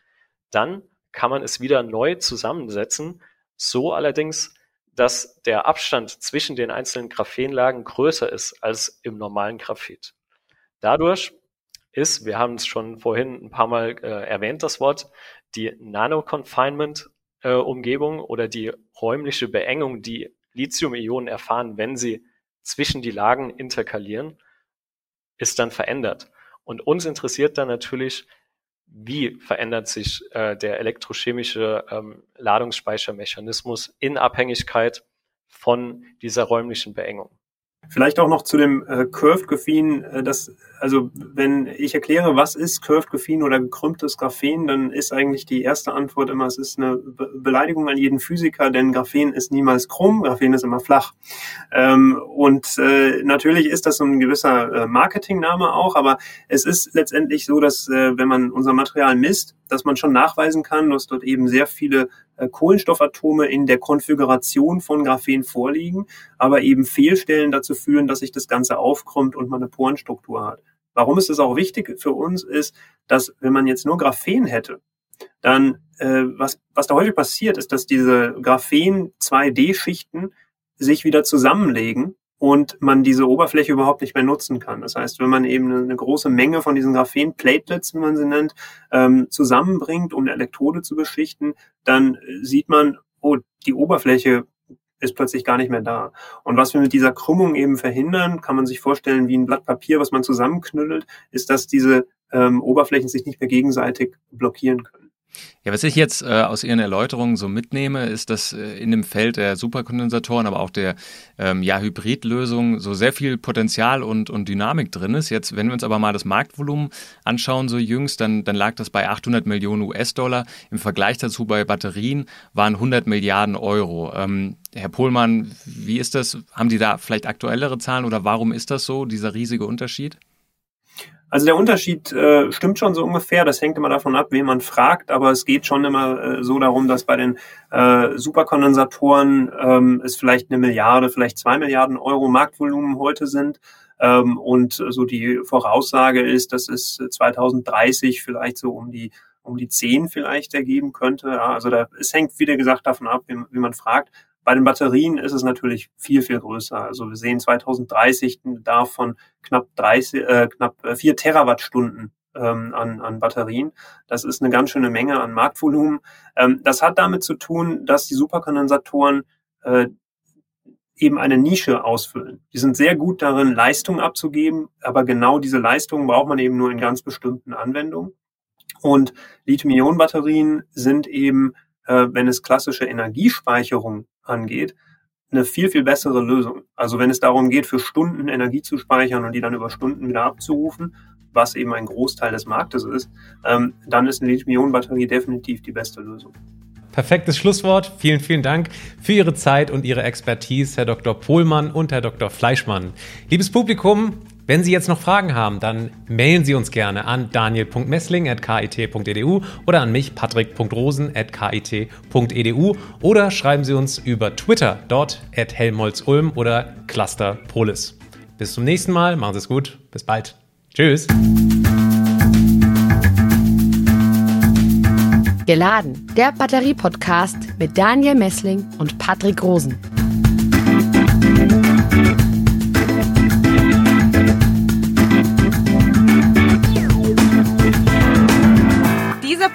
dann kann man es wieder neu zusammensetzen, so allerdings, dass der Abstand zwischen den einzelnen Graphenlagen größer ist als im normalen Graphit. Dadurch ist, wir haben es schon vorhin ein paar Mal äh, erwähnt, das Wort, die Nano-Confinement-Umgebung äh, oder die räumliche Beengung, die Lithium-Ionen erfahren, wenn sie zwischen die Lagen interkalieren, ist dann verändert. Und uns interessiert dann natürlich, wie verändert sich äh, der elektrochemische ähm, Ladungsspeichermechanismus in Abhängigkeit von dieser räumlichen Beengung. Vielleicht auch noch zu dem äh, Curved Graphen, äh, das, also wenn ich erkläre, was ist Curved Graphen oder gekrümmtes Graphen, dann ist eigentlich die erste Antwort immer, es ist eine Be Beleidigung an jeden Physiker, denn Graphen ist niemals krumm, Graphen ist immer flach. Ähm, und äh, natürlich ist das so ein gewisser äh, Marketingname auch, aber es ist letztendlich so, dass äh, wenn man unser Material misst, dass man schon nachweisen kann, dass dort eben sehr viele Kohlenstoffatome in der Konfiguration von Graphen vorliegen, aber eben Fehlstellen dazu führen, dass sich das Ganze aufkrümmt und man eine Porenstruktur hat. Warum ist es auch wichtig für uns, ist, dass wenn man jetzt nur Graphen hätte, dann äh, was, was da häufig passiert, ist, dass diese Graphen 2D-Schichten sich wieder zusammenlegen und man diese Oberfläche überhaupt nicht mehr nutzen kann. Das heißt, wenn man eben eine, große Menge von diesen Graphen-Platelets, wie man sie nennt, ähm, zusammenbringt, um eine Elektrode zu beschichten, dann sieht man, oh, die Oberfläche ist plötzlich gar nicht mehr da. Und was wir mit dieser Krümmung eben verhindern, kann man sich vorstellen wie ein Blatt Papier, was man zusammenknüttelt, ist, dass diese ähm, Oberflächen sich nicht mehr gegenseitig blockieren können. Ja, was ich jetzt äh, aus Ihren Erläuterungen so mitnehme, ist, dass äh, in dem Feld der Superkondensatoren, aber auch der ähm, ja, Hybridlösung so sehr viel Potenzial und, und Dynamik drin ist. Jetzt, wenn wir uns aber mal das Marktvolumen anschauen, so jüngst, dann, dann lag das bei 800 Millionen US-Dollar. Im Vergleich dazu bei Batterien waren 100 Milliarden Euro. Ähm, Herr Pohlmann, wie ist das? Haben Sie da vielleicht aktuellere Zahlen oder warum ist das so, dieser riesige Unterschied? Also der Unterschied äh, stimmt schon so ungefähr. Das hängt immer davon ab, wen man fragt. Aber es geht schon immer äh, so darum, dass bei den äh, Superkondensatoren ähm, es vielleicht eine Milliarde, vielleicht zwei Milliarden Euro Marktvolumen heute sind. Ähm, und so die Voraussage ist, dass es 2030 vielleicht so um die um die zehn vielleicht ergeben könnte. Ja, also da, es hängt, wieder gesagt, davon ab, wie, wie man fragt. Bei den Batterien ist es natürlich viel, viel größer. Also wir sehen 2030 einen Bedarf von knapp 30, äh, knapp 4 äh, Terawattstunden ähm, an, an Batterien. Das ist eine ganz schöne Menge an Marktvolumen. Ähm, das hat damit zu tun, dass die Superkondensatoren äh, eben eine Nische ausfüllen. Die sind sehr gut darin, Leistung abzugeben, aber genau diese Leistung braucht man eben nur in ganz bestimmten Anwendungen. Und Lithium-Ionen-Batterien sind eben, äh, wenn es klassische Energiespeicherung angeht, eine viel, viel bessere Lösung. Also wenn es darum geht, für Stunden Energie zu speichern und die dann über Stunden wieder abzurufen, was eben ein Großteil des Marktes ist, ähm, dann ist eine Lithium-Ionen-Batterie definitiv die beste Lösung. Perfektes Schlusswort. Vielen, vielen Dank für Ihre Zeit und Ihre Expertise, Herr Dr. Pohlmann und Herr Dr. Fleischmann. Liebes Publikum, wenn Sie jetzt noch Fragen haben, dann mailen Sie uns gerne an daniel.messling.kit.edu oder an mich, patrick.rosen.kit.edu oder schreiben Sie uns über Twitter, dort at helmholtz-ulm oder clusterpolis. Bis zum nächsten Mal, machen Sie es gut, bis bald. Tschüss. Geladen, der Batterie-Podcast mit Daniel Messling und Patrick Rosen.